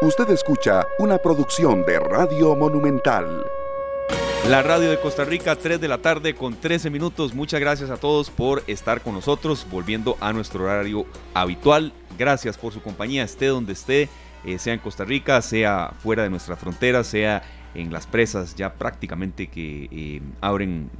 Usted escucha una producción de Radio Monumental. La radio de Costa Rica, 3 de la tarde con 13 minutos. Muchas gracias a todos por estar con nosotros, volviendo a nuestro horario habitual. Gracias por su compañía, esté donde esté, eh, sea en Costa Rica, sea fuera de nuestra frontera, sea en las presas ya prácticamente que eh, abren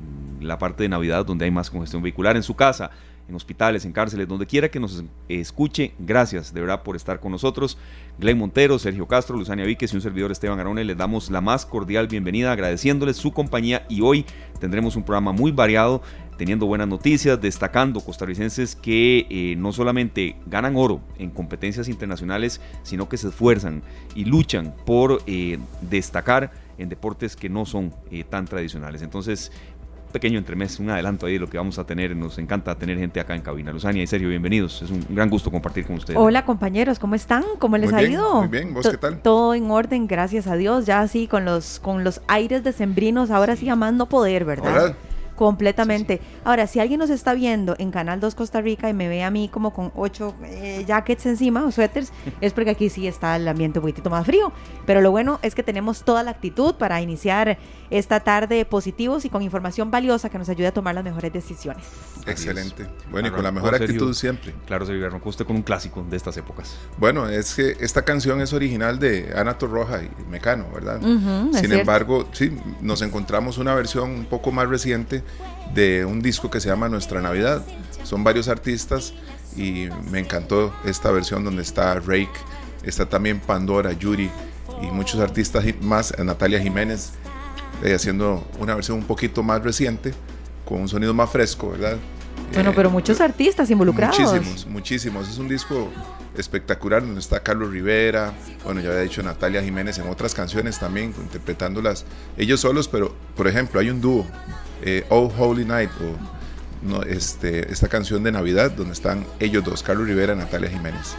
la parte de Navidad donde hay más congestión vehicular en su casa en hospitales, en cárceles, donde quiera que nos escuche. Gracias de verdad por estar con nosotros. Glenn Montero, Sergio Castro, Luzania Víquez y un servidor Esteban Arone, les damos la más cordial bienvenida, agradeciéndoles su compañía y hoy tendremos un programa muy variado teniendo buenas noticias, destacando costarricenses que eh, no solamente ganan oro en competencias internacionales, sino que se esfuerzan y luchan por eh, destacar en deportes que no son eh, tan tradicionales. Entonces, pequeño entremés, un adelanto ahí de lo que vamos a tener. Nos encanta tener gente acá en cabina. Luzania y Sergio, bienvenidos. Es un gran gusto compartir con ustedes. Hola compañeros, ¿cómo están? ¿Cómo les ha ido? Muy bien, ¿vos qué tal? Todo en orden, gracias a Dios. Ya así con los, con los aires decembrinos, ahora sí, amando poder, ¿verdad? Completamente. Ahora, si alguien nos está viendo en Canal 2 Costa Rica y me ve a mí como con ocho eh, jackets encima o suéteres, es porque aquí sí está el ambiente un poquitito más frío. Pero lo bueno es que tenemos toda la actitud para iniciar esta tarde positivos y con información valiosa que nos ayude a tomar las mejores decisiones. Excelente. Bueno, y con la mejor actitud siempre. Claro, se arrancó usted con un clásico de estas épocas. Bueno, es que esta canción es original de Ana Torroja y Mecano, ¿verdad? Sin embargo, sí, nos encontramos una versión un poco más reciente de un disco que se llama Nuestra Navidad. Son varios artistas y me encantó esta versión donde está Rake, está también Pandora, Yuri y muchos artistas más, Natalia Jiménez, eh, haciendo una versión un poquito más reciente, con un sonido más fresco, ¿verdad? Bueno, pero muchos artistas involucrados. Muchísimos, muchísimos. Es un disco espectacular donde está Carlos Rivera, bueno, ya había dicho Natalia Jiménez en otras canciones también, interpretándolas ellos solos, pero por ejemplo hay un dúo eh, Oh Holy Night o no, este, esta canción de Navidad donde están ellos dos, Carlos Rivera y Natalia Jiménez.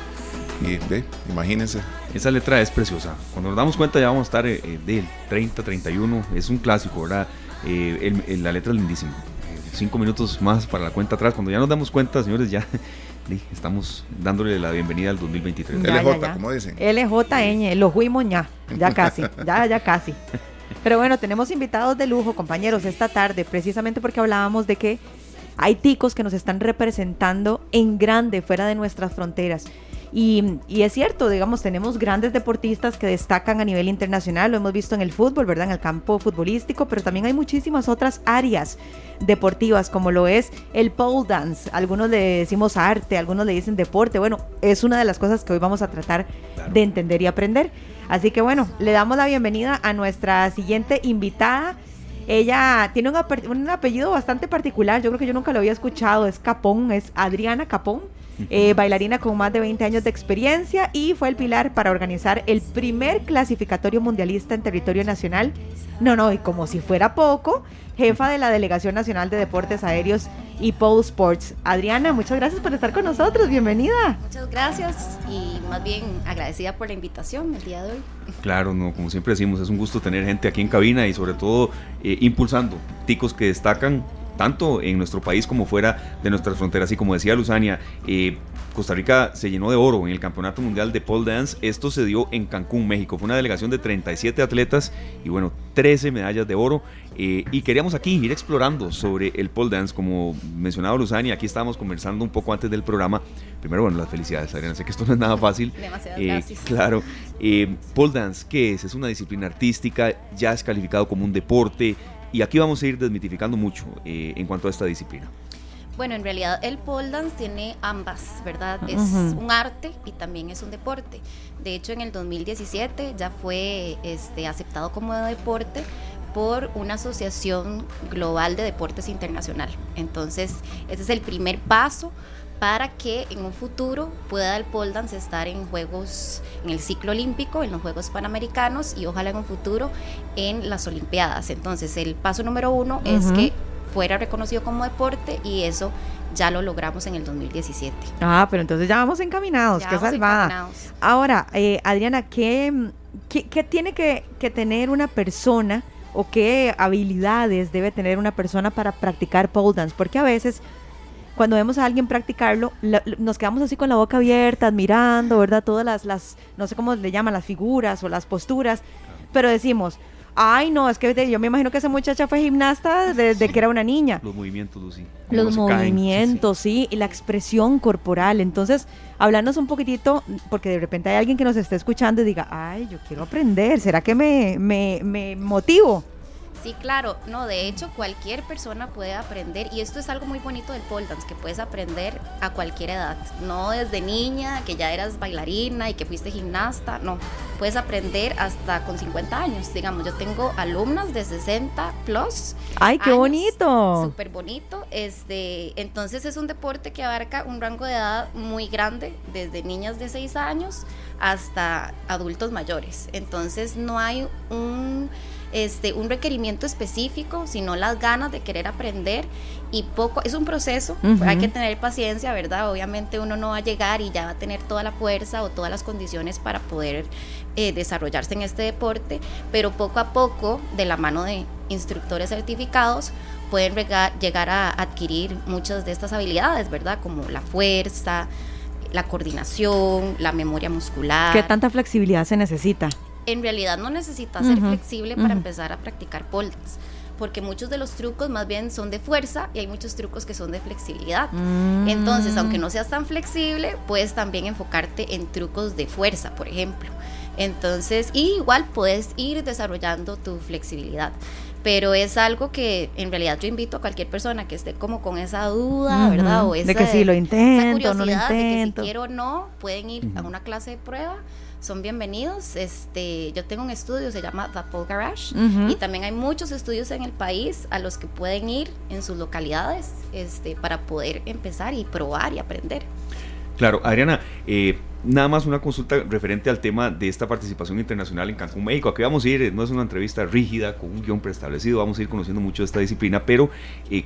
Y ve, imagínense. Esa letra es preciosa. Cuando nos damos cuenta ya vamos a estar eh, eh, del 30, 31. Es un clásico, ¿verdad? la letra es lindísima. Cinco minutos más para la cuenta atrás. Cuando ya nos damos cuenta, señores, ya estamos dándole la bienvenida al 2023. LJ, como dicen. LJN, lo fuimos ya, ya casi, ya, ya casi. Pero bueno, tenemos invitados de lujo, compañeros, esta tarde, precisamente porque hablábamos de que hay ticos que nos están representando en grande fuera de nuestras fronteras. Y, es cierto, digamos, tenemos grandes deportistas que destacan a nivel internacional, lo hemos visto en el fútbol, ¿verdad? En el campo futbolístico, pero también hay muchísimas otras áreas deportivas, como lo es el pole dance. Algunos le decimos arte, algunos le dicen deporte. Bueno, es una de las cosas que hoy vamos a tratar de entender y aprender. Así que bueno, le damos la bienvenida a nuestra siguiente invitada. Ella tiene un, apellido bastante particular, yo creo que yo nunca lo había escuchado, es Capón, es Adriana Capón, eh, bailarina con más de 20 años de experiencia y fue el pilar para organizar el primer clasificatorio mundialista en territorio nacional. No, no, y como si fuera poco, jefa de la Delegación Nacional de Deportes Aéreos y Pole Sports. Adriana, muchas gracias por estar con nosotros, bienvenida. Muchas gracias y más bien agradecida por la invitación el día de hoy. Claro, no, como siempre decimos, es un gusto tener gente aquí en cabina y sobre todo eh, impulsando ticos que destacan tanto en nuestro país como fuera de nuestras fronteras. Y como decía Luzania, eh, Costa Rica se llenó de oro en el Campeonato Mundial de Pole Dance. Esto se dio en Cancún, México. Fue una delegación de 37 atletas y bueno, 13 medallas de oro. Eh, y queríamos aquí ir explorando sobre el pole dance, como mencionaba Luzani, aquí estábamos conversando un poco antes del programa. Primero, bueno, las felicidades, Adriana, sé que esto no es nada fácil. Demasiadas eh, Claro. Eh, pole dance, ¿qué es? Es una disciplina artística, ya es calificado como un deporte, y aquí vamos a ir desmitificando mucho en cuanto a esta disciplina. Bueno, en realidad el pole dance tiene ambas, ¿verdad? Es un arte y también es un deporte. De hecho, en el 2017 ya fue este, aceptado como deporte por una asociación global de deportes internacional. Entonces, ese es el primer paso para que en un futuro pueda el pole dance estar en juegos, en el ciclo olímpico, en los Juegos Panamericanos y ojalá en un futuro en las Olimpiadas. Entonces, el paso número uno es que fuera reconocido como deporte y eso ya lo logramos en el 2017. Ah, pero entonces ya vamos encaminados, qué salvada. Ahora, eh, Adriana, ¿qué, qué, tiene que, que, tener una persona o qué habilidades debe tener una persona para practicar pole dance? Porque a veces cuando vemos a alguien practicarlo, nos quedamos así con la boca abierta, admirando, ¿verdad? Todas las, las, no sé cómo le llaman, las figuras o las posturas, pero decimos, Ay, no, es que yo me imagino que esa muchacha fue gimnasta desde que era una niña. Los movimientos, Lucy. Los movimientos, sí, y la expresión corporal. Entonces, hablarnos un poquitito, porque de repente hay alguien que nos esté escuchando y diga, ay, yo quiero aprender, ¿será que me, me, me motivo? Sí, claro, no, de hecho cualquier persona puede aprender y esto es algo muy bonito del pole dance, que puedes aprender a cualquier edad, no desde niña, que ya eras bailarina y que fuiste gimnasta, no, puedes aprender hasta con 50 años, digamos, yo tengo alumnas de 60 plus. ¡Ay, qué bonito! Súper bonito, este, entonces es un deporte que abarca un rango de edad muy grande, desde niñas de 6 años hasta adultos mayores, entonces no hay un este, un requerimiento específico, sino las ganas de querer aprender y poco, es un proceso, hay que tener paciencia, ¿verdad? Obviamente uno no va a llegar y ya va a tener toda la fuerza o todas las condiciones para poder eh, desarrollarse en este deporte, pero poco a poco, de la mano de instructores certificados, pueden llegar a adquirir muchas de estas habilidades, ¿verdad? Como la fuerza, la coordinación, la memoria muscular. ¿Qué tanta flexibilidad se necesita? En realidad no necesitas ser flexible para empezar a practicar pole dance porque muchos de los trucos más bien son de fuerza y hay muchos trucos que son de flexibilidad. Mm. Entonces, aunque no seas tan flexible, puedes también enfocarte en trucos de fuerza, por ejemplo. Entonces, igual puedes ir desarrollando tu flexibilidad. Pero es algo que en realidad yo invito a cualquier persona que esté como con esa duda, ¿verdad? O de que si lo intento, no lo intento. De que si quiero o no, pueden ir a una clase de prueba son bienvenidos. Este, yo tengo un estudio, se llama The Pole Garage, y también hay muchos estudios en el país a los que pueden ir en sus localidades este, para poder empezar y probar y aprender. Claro, Adriana, eh, nada más una consulta referente al tema de esta participación internacional en Cancún, México. Aquí vamos a ir, no es una entrevista rígida con un guion preestablecido, vamos a ir conociendo mucho de esta disciplina, pero eh,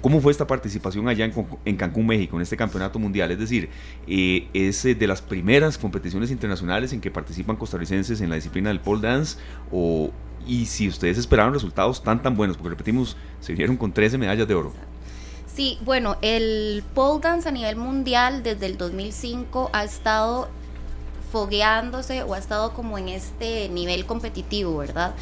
¿Cómo fue esta participación allá en, Cancún, México, en este campeonato mundial? Es decir, eh, ¿es eh, de las primeras competiciones internacionales en que participan costarricenses en la disciplina del pole dance? O, y si ustedes esperaban resultados tan tan buenos, porque repetimos, se vinieron con 13 medallas de oro. Sí, bueno, el pole dance a nivel mundial desde el 2005 ha estado fogueándose o ha estado como en este nivel competitivo, ¿verdad?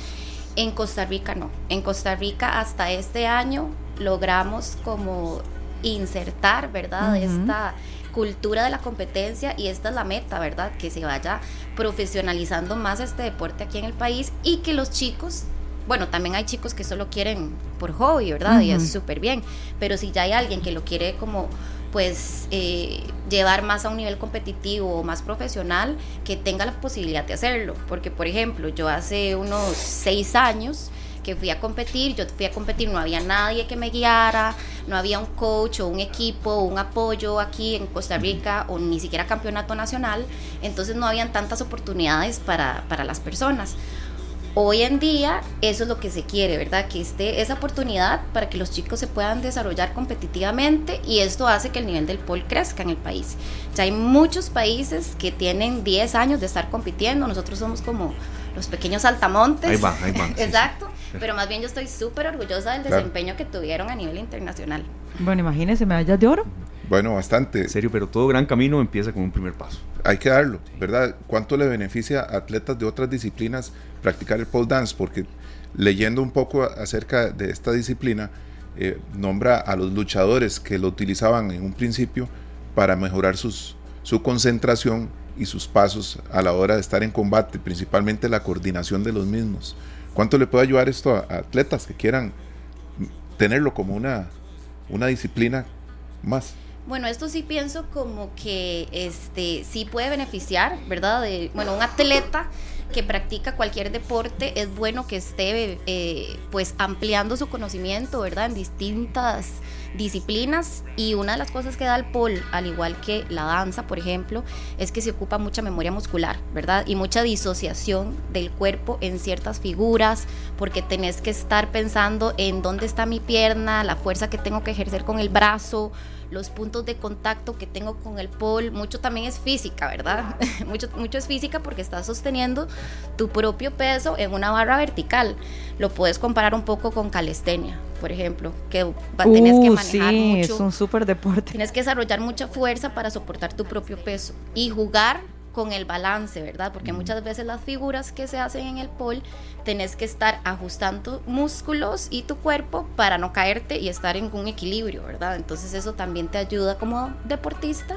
En Costa Rica no. En Costa Rica hasta este año logramos como insertar, ¿verdad? Esta cultura de la competencia y esta es la meta, ¿verdad? Que se vaya profesionalizando más este deporte aquí en el país y que los chicos, bueno, también hay chicos que solo quieren por hobby, ¿verdad? Y es súper bien, pero si ya hay alguien que lo quiere como pues eh, llevar más a un nivel competitivo o más profesional, que tenga la posibilidad de hacerlo. Porque, por ejemplo, yo hace unos seis años que fui a competir, yo fui a competir, no había nadie que me guiara, no había un coach o un equipo o un apoyo aquí en Costa Rica o ni siquiera campeonato nacional, entonces no habían tantas oportunidades para, para las personas. Hoy en día eso es lo que se quiere, ¿verdad? Que esté esa oportunidad para que los chicos se puedan desarrollar competitivamente y esto hace que el nivel del pole crezca en el país. Ya hay muchos países que tienen 10 años de estar compitiendo, nosotros somos como los pequeños altamontes. Ahí va, ahí va. Exacto. Pero más bien yo estoy súper orgullosa del desempeño que tuvieron a nivel internacional. Bueno, imagínense medallas de oro. Bueno, bastante. En serio, pero todo gran camino empieza con un primer paso. Hay que darlo, ¿verdad? ¿Cuánto le beneficia a atletas de otras disciplinas practicar el pole dance? Porque leyendo un poco acerca de esta disciplina, eh, nombra a los luchadores que lo utilizaban en un principio para mejorar sus, su concentración y sus pasos a la hora de estar en combate, principalmente la coordinación de los mismos. ¿Cuánto le puede ayudar esto a, atletas que quieran tenerlo como una, una disciplina más? Bueno, esto sí pienso como que este sí puede beneficiar, ¿verdad? De, bueno, un atleta que practica cualquier deporte es bueno que esté eh, pues ampliando su conocimiento, ¿verdad? En distintas disciplinas y una de las cosas que da el pole, al igual que la danza, por ejemplo, es que se ocupa mucha memoria muscular, ¿verdad? Y mucha disociación del cuerpo en ciertas figuras, porque tenés que estar pensando en dónde está mi pierna, la fuerza que tengo que ejercer con el brazo, los puntos de contacto que tengo con el pole, mucho también es física, ¿verdad? mucho, mucho es física porque estás sosteniendo tu propio peso en una barra vertical. Lo puedes comparar un poco con calistenia, por ejemplo, que tienes que uh, manejar sí, mucho. es un súper deporte. Tienes que desarrollar mucha fuerza para soportar tu propio peso y jugar con el balance, ¿verdad? Porque muchas veces las figuras que se hacen en el pole tenés que estar ajustando músculos y tu cuerpo para no caerte y estar en un equilibrio, ¿verdad? Entonces eso también te ayuda como deportista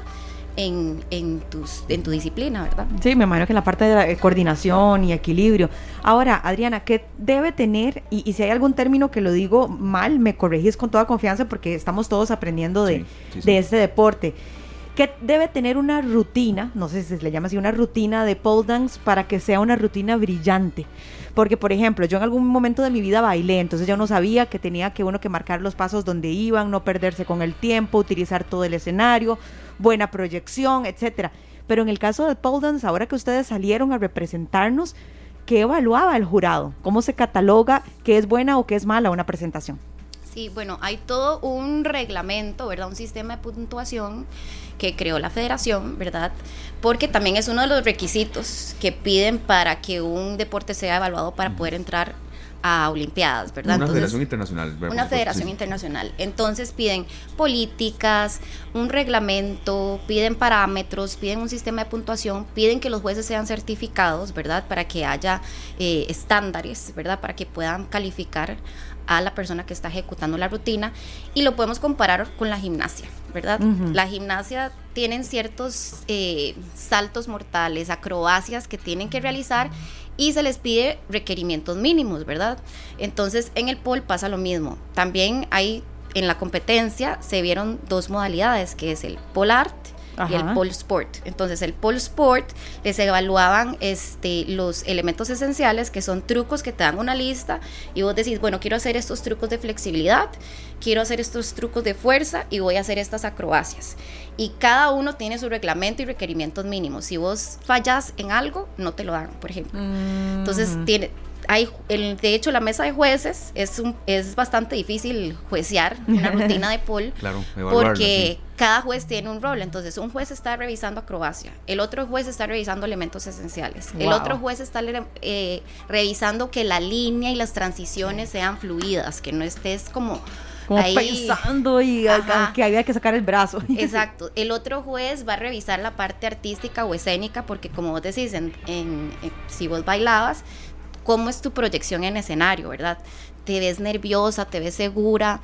en, en, tus, en tu disciplina, ¿verdad? Sí, me imagino que la parte de la eh, coordinación y equilibrio. Ahora, Adriana, ¿qué debe tener? Y, si hay algún término que lo digo mal, me corregís con toda confianza porque estamos todos aprendiendo de, de este deporte que debe tener una rutina, no sé si se le llama así, una rutina de pole dance para que sea una rutina brillante. Porque, por ejemplo, yo en algún momento de mi vida bailé, entonces yo no sabía que tenía que uno que marcar los pasos donde iban, no perderse con el tiempo, utilizar todo el escenario, buena proyección, etcétera. Pero en el caso de pole dance, ahora que ustedes salieron a representarnos, ¿qué evaluaba el jurado? ¿Cómo se cataloga qué es buena o qué es mala una presentación? Sí, bueno, hay todo un reglamento, ¿verdad? Un sistema de puntuación que creó la federación, ¿verdad? Porque también es uno de los requisitos que piden para que un deporte sea evaluado para poder entrar a Olimpiadas, ¿verdad? Una federación internacional. Una federación internacional. Entonces piden políticas, un reglamento, piden parámetros, piden un sistema de puntuación, piden que los jueces sean certificados, ¿verdad? Para que haya eh, estándares, ¿verdad? Para que puedan calificar a la persona que está ejecutando la rutina y lo podemos comparar con la gimnasia, ¿verdad? La gimnasia tienen ciertos eh, saltos mortales, acrobacias que tienen que realizar y se les pide requerimientos mínimos, ¿verdad? Entonces en el pole pasa lo mismo. También hay en la competencia se vieron dos modalidades, que es el pole art y el pole sport. Entonces, el pole sport les evaluaban este, los elementos esenciales, que son trucos que te dan una lista, y vos decís, bueno, quiero hacer estos trucos de flexibilidad, quiero hacer estos trucos de fuerza y voy a hacer estas acrobacias. Y cada uno tiene su reglamento y requerimientos mínimos. Si vos fallas en algo, no te lo dan, por ejemplo. Entonces, mm. tiene hay, el, de hecho, la mesa de jueces es, un, es bastante difícil juecear una rutina de pool claro, porque cada juez tiene un rol. Entonces, un juez está revisando acrobacia, el otro juez está revisando elementos esenciales, el otro juez está eh, revisando que la línea y las transiciones sean fluidas, que no estés como ahí, pensando y que había que sacar el brazo. Exacto. El otro juez va a revisar la parte artística o escénica porque como vos decís, en, si vos bailabas, cómo es tu proyección en escenario, ¿verdad? Te ves nerviosa, te ves segura,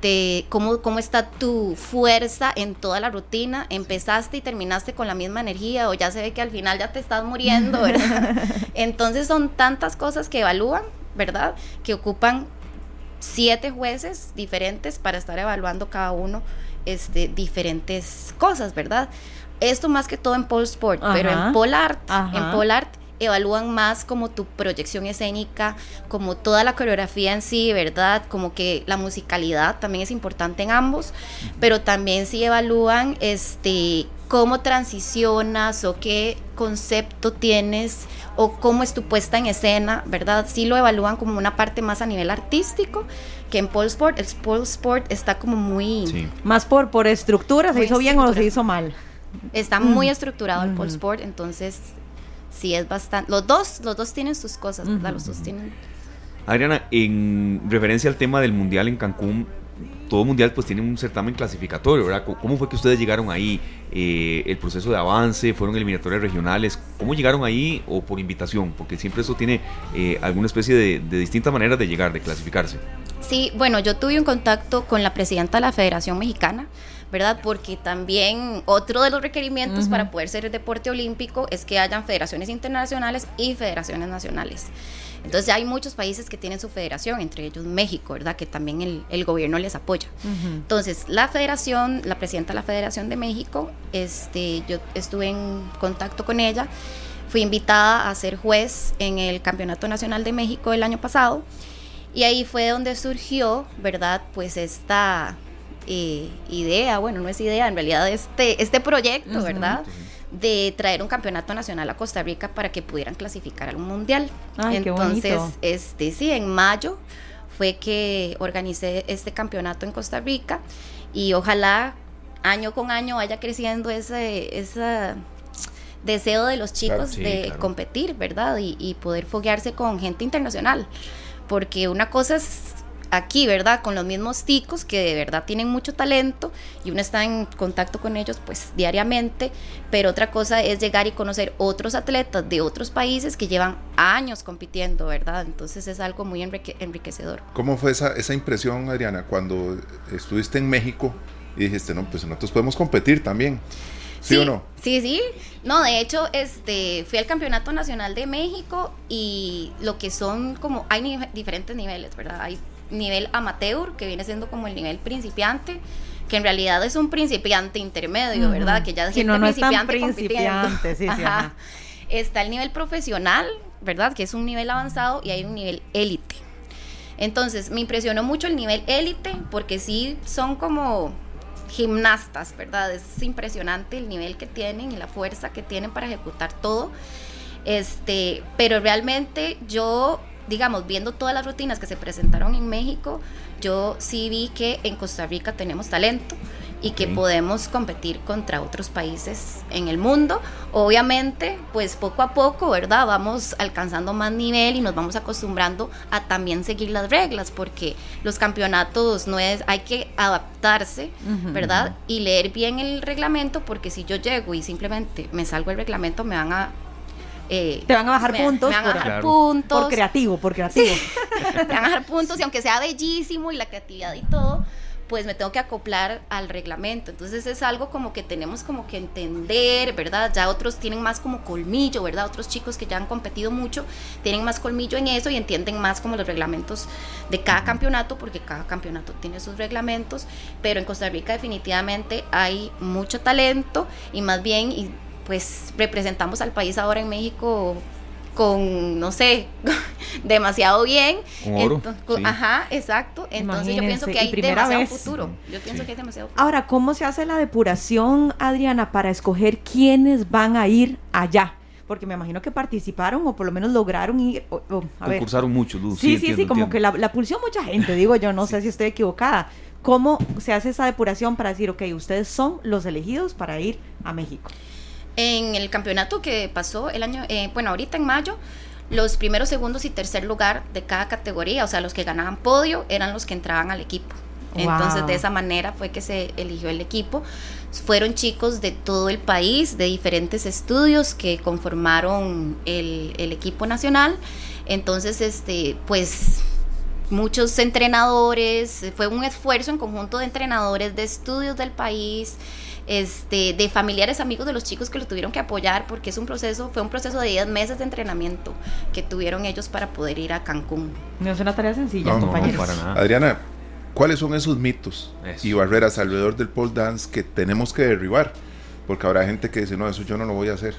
te, cómo, cómo está tu fuerza en toda la rutina. Empezaste y terminaste con la misma energía o ya se ve que al final ya te estás muriendo, ¿verdad? Entonces son tantas cosas que evalúan, ¿verdad? Que ocupan siete jueces diferentes para estar evaluando cada uno este, diferentes cosas, ¿verdad? Esto más que todo en pole sport, pero en pole art, en pole art evalúan más como tu proyección escénica, como toda la coreografía en sí, ¿verdad? Como que la musicalidad también es importante en ambos, pero también sí evalúan este cómo transicionas o qué concepto tienes o cómo es tu puesta en escena, ¿verdad? Sí lo evalúan como una parte más a nivel artístico que en pole sport. El pole sport está como muy... Más por, por estructura, ¿se hizo bien o se hizo mal? Está muy estructurado el pole sport, entonces sí es bastante. Los dos, los dos tienen sus cosas, ¿verdad? Los dos tienen. Adriana, en referencia al tema del mundial en Cancún, todo mundial pues tiene un certamen clasificatorio, ¿verdad? ¿Cómo fue que ustedes llegaron ahí? Eh, ¿El proceso de avance? ¿Fueron eliminatorias regionales? ¿Cómo llegaron ahí o por invitación? Porque siempre eso tiene eh, alguna especie de, de distintas maneras de llegar, de clasificarse. Sí, bueno, yo tuve un contacto con la presidenta de la Federación Mexicana, ¿verdad? Porque también otro de los requerimientos para poder ser el deporte olímpico es que hayan federaciones internacionales y federaciones nacionales. Entonces hay muchos países que tienen su federación, entre ellos México, ¿verdad? Que también el, el gobierno les apoya. Entonces la federación, la presidenta de la Federación de México, este, yo estuve en contacto con ella, fui invitada a ser juez en el Campeonato Nacional de México el año pasado y ahí fue donde surgió, ¿verdad? Pues esta eh, idea, bueno, no es idea, en realidad este, este proyecto, ¿verdad? de traer un campeonato nacional a Costa Rica para que pudieran clasificar al mundial. Entonces, este sí, en mayo fue que organicé este campeonato en Costa Rica y ojalá año con año vaya creciendo ese, ese deseo de los chicos de competir, ¿verdad? Y, y poder foguearse con gente internacional. Porque una cosa es aquí, ¿verdad? Con los mismos ticos que de verdad tienen mucho talento y uno está en contacto con ellos pues diariamente, pero otra cosa es llegar y conocer otros atletas de otros países que llevan años compitiendo, ¿verdad? Entonces es algo muy enriquecedor. ¿Cómo fue esa, esa impresión, Adriana, cuando estuviste en México y dijiste, no, pues nosotros podemos competir también? ¿Sí, o no? Sí, sí. No, de hecho, este, fui al Campeonato Nacional de México y lo que son como, hay diferentes niveles, ¿verdad? Hay nivel amateur, que viene siendo como el nivel principiante, que en realidad es un principiante intermedio, ¿verdad? Que ya es no, no principiante, principiante sí, sí, Está el nivel profesional, ¿verdad? Que es un nivel avanzado y hay un nivel élite. Entonces, me impresionó mucho el nivel élite porque sí son como gimnastas, ¿verdad? Es impresionante el nivel que tienen y la fuerza que tienen para ejecutar todo. Este, pero realmente yo digamos, viendo todas las rutinas que se presentaron en México, yo sí vi que en Costa Rica tenemos talento y que podemos competir contra otros países en el mundo. Obviamente, pues poco a poco, ¿verdad? Vamos alcanzando más nivel y nos vamos acostumbrando a también seguir las reglas, porque los campeonatos no es, hay que adaptarse, ¿verdad? Y leer bien el reglamento, porque si yo llego y simplemente me salgo el reglamento, me van a eh, te van a bajar puntos. Me van a bajar puntos. Por creativo, por creativo. te van a bajar puntos y aunque sea bellísimo y la creatividad y todo, pues me tengo que acoplar al reglamento. Entonces es algo como que tenemos como que entender, ¿verdad? Ya otros tienen más como colmillo, ¿verdad? Otros chicos que ya han competido mucho tienen más colmillo en eso y entienden más como los reglamentos de cada campeonato, porque cada campeonato tiene sus reglamentos, pero en Costa Rica definitivamente hay mucho talento y más bien... Y pues representamos al país ahora en México con, no sé, demasiado bien. oro, Ajá, exacto. Entonces yo pienso que hay demasiado futuro. Yo pienso que hay demasiado futuro. Ahora, ¿cómo se hace la depuración, Adriana, para escoger quiénes van a ir allá? Porque me imagino que participaron o por lo menos lograron ir. a Concursaron mucho, Luz. Sí, sí, sí, como que la, la pulsió mucha gente, digo yo, no sé si estoy equivocada. ¿Cómo se hace esa depuración para decir, ok, ustedes son los elegidos para ir a México? En el campeonato que pasó el año, eh, bueno, ahorita en mayo, los primeros, segundos y tercer lugar de cada categoría, o sea, los que ganaban podio, eran los que entraban al equipo. Entonces, de esa manera fue que se eligió el equipo. Fueron chicos de todo el país, de diferentes estudios que conformaron el, el equipo nacional. Entonces, este, pues muchos entrenadores, fue un esfuerzo en conjunto de entrenadores de estudios del país, este, de familiares, amigos de los chicos que lo tuvieron que apoyar, porque es un proceso, fue un proceso de 10 meses de entrenamiento que tuvieron ellos para poder ir a Cancún. No es una tarea sencilla, compañeros. Adriana, ¿cuáles son esos mitos y barreras alrededor del pole dance que tenemos que derribar? Porque habrá gente que dice, no, eso yo no lo voy a hacer.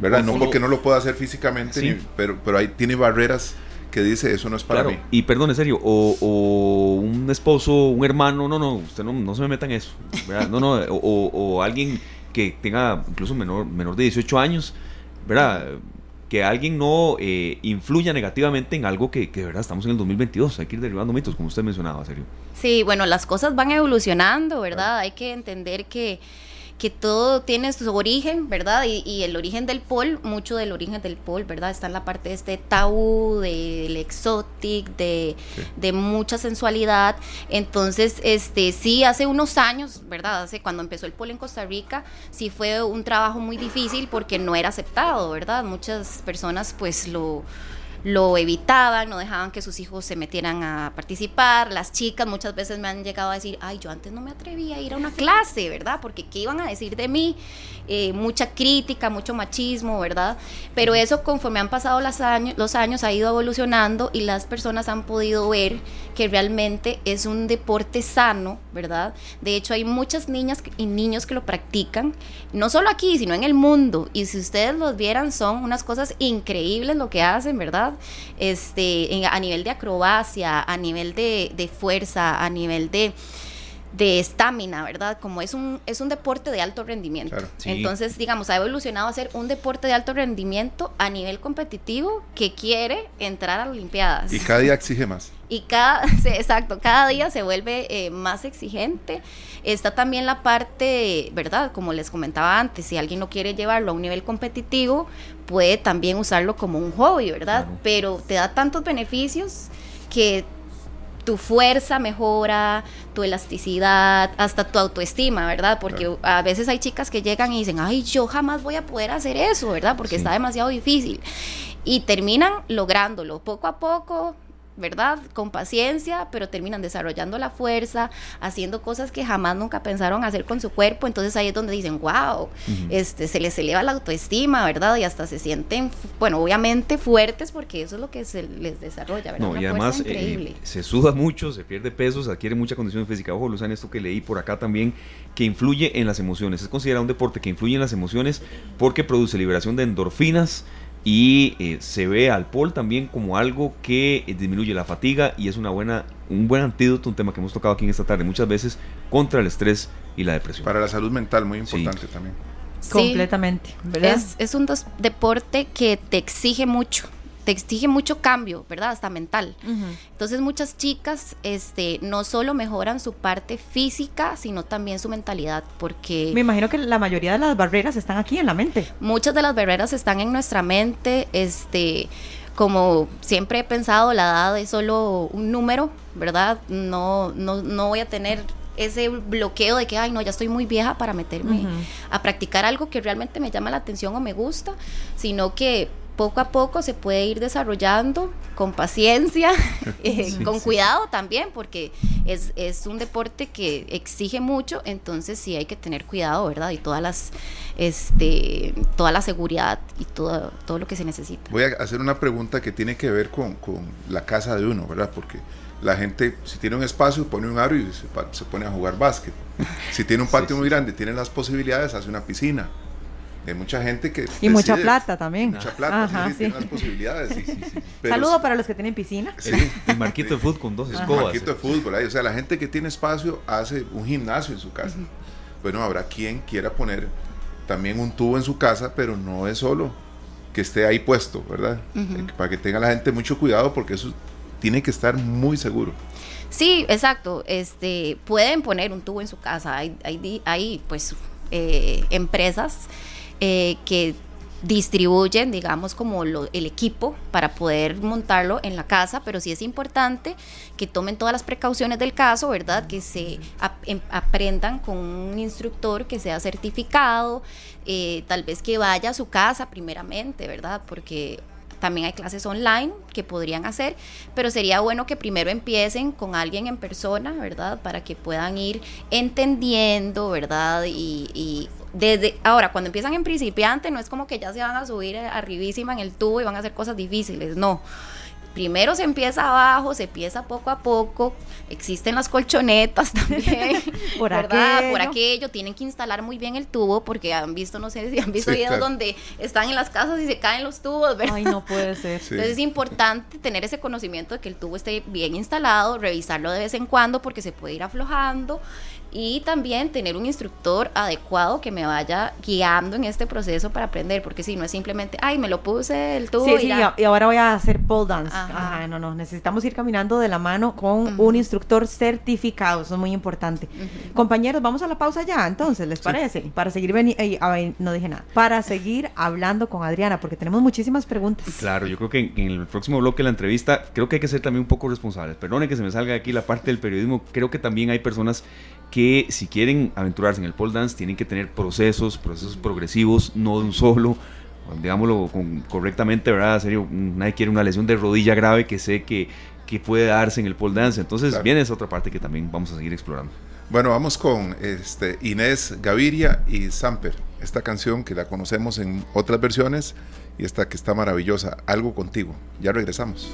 ¿Verdad? No porque no lo pueda hacer físicamente, pero, pero ahí tiene barreras que dice eso no es para mí. Y perdón, en serio, o, un esposo, un hermano, no, no, usted no, no se me meta en eso. No, no, o, alguien que tenga incluso menor, menor de 18 años, ¿verdad? Que alguien no eh, influya negativamente en algo que, que, de verdad estamos en el 2022. Hay que ir derribando mitos, como usted mencionaba, serio. Sí, bueno, las cosas van evolucionando, ¿verdad? Hay que entender que que todo tiene su origen, ¿verdad? Y, el origen del pol, mucho del origen del pol, ¿verdad? Está en la parte de este tabú, del exotic, de, de, mucha sensualidad. Entonces, este, sí, hace unos años, ¿verdad? Hace cuando empezó el pol en Costa Rica, sí fue un trabajo muy difícil porque no era aceptado, ¿verdad? Muchas personas pues lo lo evitaban, no dejaban que sus hijos se metieran a participar. Las chicas muchas veces me han llegado a decir, ay, yo antes no me atrevía a ir a una clase, ¿verdad? Porque ¿qué iban a decir de mí? Eh, mucha crítica, mucho machismo, ¿verdad? Pero eso conforme han pasado los años, los años ha ido evolucionando y las personas han podido ver que realmente es un deporte sano, ¿verdad? De hecho, hay muchas niñas y niños que lo practican, no solo aquí, sino en el mundo. Y si ustedes los vieran, son unas cosas increíbles lo que hacen, ¿verdad? Este, a nivel de acrobacia, a nivel de, fuerza, a nivel de de estamina, ¿verdad? Como es un, es un deporte de alto rendimiento. Entonces, digamos, ha evolucionado a ser un deporte de alto rendimiento a nivel competitivo que quiere entrar a las Olimpiadas. Y cada día exige más. Y cada, exacto, cada día se vuelve eh, más exigente. Está también la parte, ¿verdad? Como les comentaba antes, si alguien no quiere llevarlo a un nivel competitivo, puede también usarlo como un hobby, ¿verdad? Pero te da tantos beneficios que tu fuerza mejora, tu elasticidad, hasta tu autoestima, ¿verdad? Porque a veces hay chicas que llegan y dicen, ay, yo jamás voy a poder hacer eso, ¿verdad? Porque está demasiado difícil. Y terminan lográndolo poco a poco, ¿verdad? Con paciencia, pero terminan desarrollando la fuerza, haciendo cosas que jamás nunca pensaron hacer con su cuerpo. Entonces ahí es donde dicen, wow, este, se les eleva la autoestima, ¿verdad? Y hasta se sienten, bueno, obviamente fuertes porque eso es lo que se les desarrolla, ¿verdad? No, y además eh, se suda mucho, se pierde peso, se adquiere mucha condición física. Ojo, Luzán, esto que leí por acá también, que influye en las emociones. Es considerado un deporte que influye en las emociones porque produce liberación de endorfinas y eh, se ve al pol también como algo que eh, disminuye la fatiga y es una buena, un buen antídoto, un tema que hemos tocado aquí en esta tarde muchas veces, contra el estrés y la depresión. Para la salud mental, muy importante también. Completamente. Es, es un deporte que te exige mucho te exige mucho cambio, ¿verdad? Hasta mental. Entonces muchas chicas este, no solo mejoran su parte física, sino también su mentalidad, porque... Me imagino que la mayoría de las barreras están aquí en la mente. Muchas de las barreras están en nuestra mente, este como siempre he pensado, la edad es solo un número, ¿verdad? No, no, no voy a tener ese bloqueo de que, ay, no, ya estoy muy vieja para meterme a practicar algo que realmente me llama la atención o me gusta, sino que poco a poco se puede ir desarrollando con paciencia, eh, con cuidado también, porque es, es, un deporte que exige mucho, entonces sí hay que tener cuidado, ¿verdad? Y todas las, este, toda la seguridad y todo, todo lo que se necesita. Voy a hacer una pregunta que tiene que ver con, con la casa de uno, ¿verdad? Porque la gente, si tiene un espacio, pone un aro y se, se pone a jugar básquet. Si tiene un patio muy grande, tiene las posibilidades, hace una piscina hay mucha gente que... Y mucha plata también. Mucha plata, sí, Tiene las posibilidades. Saludo para los que tienen piscina. El, marquito de fútbol con dos escobas. El marquito de fútbol, o sea, la gente que tiene espacio hace un gimnasio en su casa. Bueno, habrá quien quiera poner también un tubo en su casa, pero no es solo que esté ahí puesto, ¿verdad? Para que tenga la gente mucho cuidado porque eso tiene que estar muy seguro. Sí, exacto. Este, pueden poner un tubo en su casa. Hay, hay, hay pues eh, empresas eh, que distribuyen, digamos, como el equipo para poder montarlo en la casa, pero sí es importante que tomen todas las precauciones del caso, ¿verdad? Que se em, aprendan con un instructor que sea certificado, eh, tal vez que vaya a su casa primeramente, ¿verdad? Porque también hay clases online que podrían hacer, pero sería bueno que primero empiecen con alguien en persona, ¿verdad? Para que puedan ir entendiendo, ¿verdad? y desde ahora, cuando empiezan en principiante, no es como que ya se van a subir arribísima en el tubo y van a hacer cosas difíciles, no. Primero se empieza abajo, se empieza poco a poco, existen las colchonetas también, por ¿verdad? Aquello. Por aquello, tienen que instalar muy bien el tubo porque han visto, no sé si han visto videos donde están en las casas y se caen los tubos, ¿verdad? Ay, no puede ser. Entonces es importante tener ese conocimiento de que el tubo esté bien instalado, revisarlo de vez en cuando porque se puede ir aflojando y también tener un instructor adecuado que me vaya guiando en este proceso para aprender, porque si no es simplemente, ay, me lo puse el tubo. Sí, y, sí, y ahora voy a hacer pole dance. Ajá. no, no, necesitamos ir caminando de la mano con un instructor certificado, eso es muy importante. Compañeros, vamos a la pausa ya, entonces, ¿les parece? Para seguir, no dije nada, para seguir hablando con Adriana, porque tenemos muchísimas preguntas. Claro, yo creo que en, el próximo bloque de la entrevista, creo que hay que ser también un poco responsables. Perdone que se me salga aquí la parte del periodismo, creo que también hay personas que si quieren aventurarse en el pole dance tienen que tener procesos, procesos progresivos, no de un solo, digámoslo correctamente, ¿verdad? serio, nadie quiere una lesión de rodilla grave que sé que, que puede darse en el pole dance. Entonces viene esa otra parte que también vamos a seguir explorando. Bueno, vamos con este, Inés Gaviria y Samper. Esta canción que la conocemos en otras versiones y esta que está maravillosa, Algo contigo. Ya regresamos.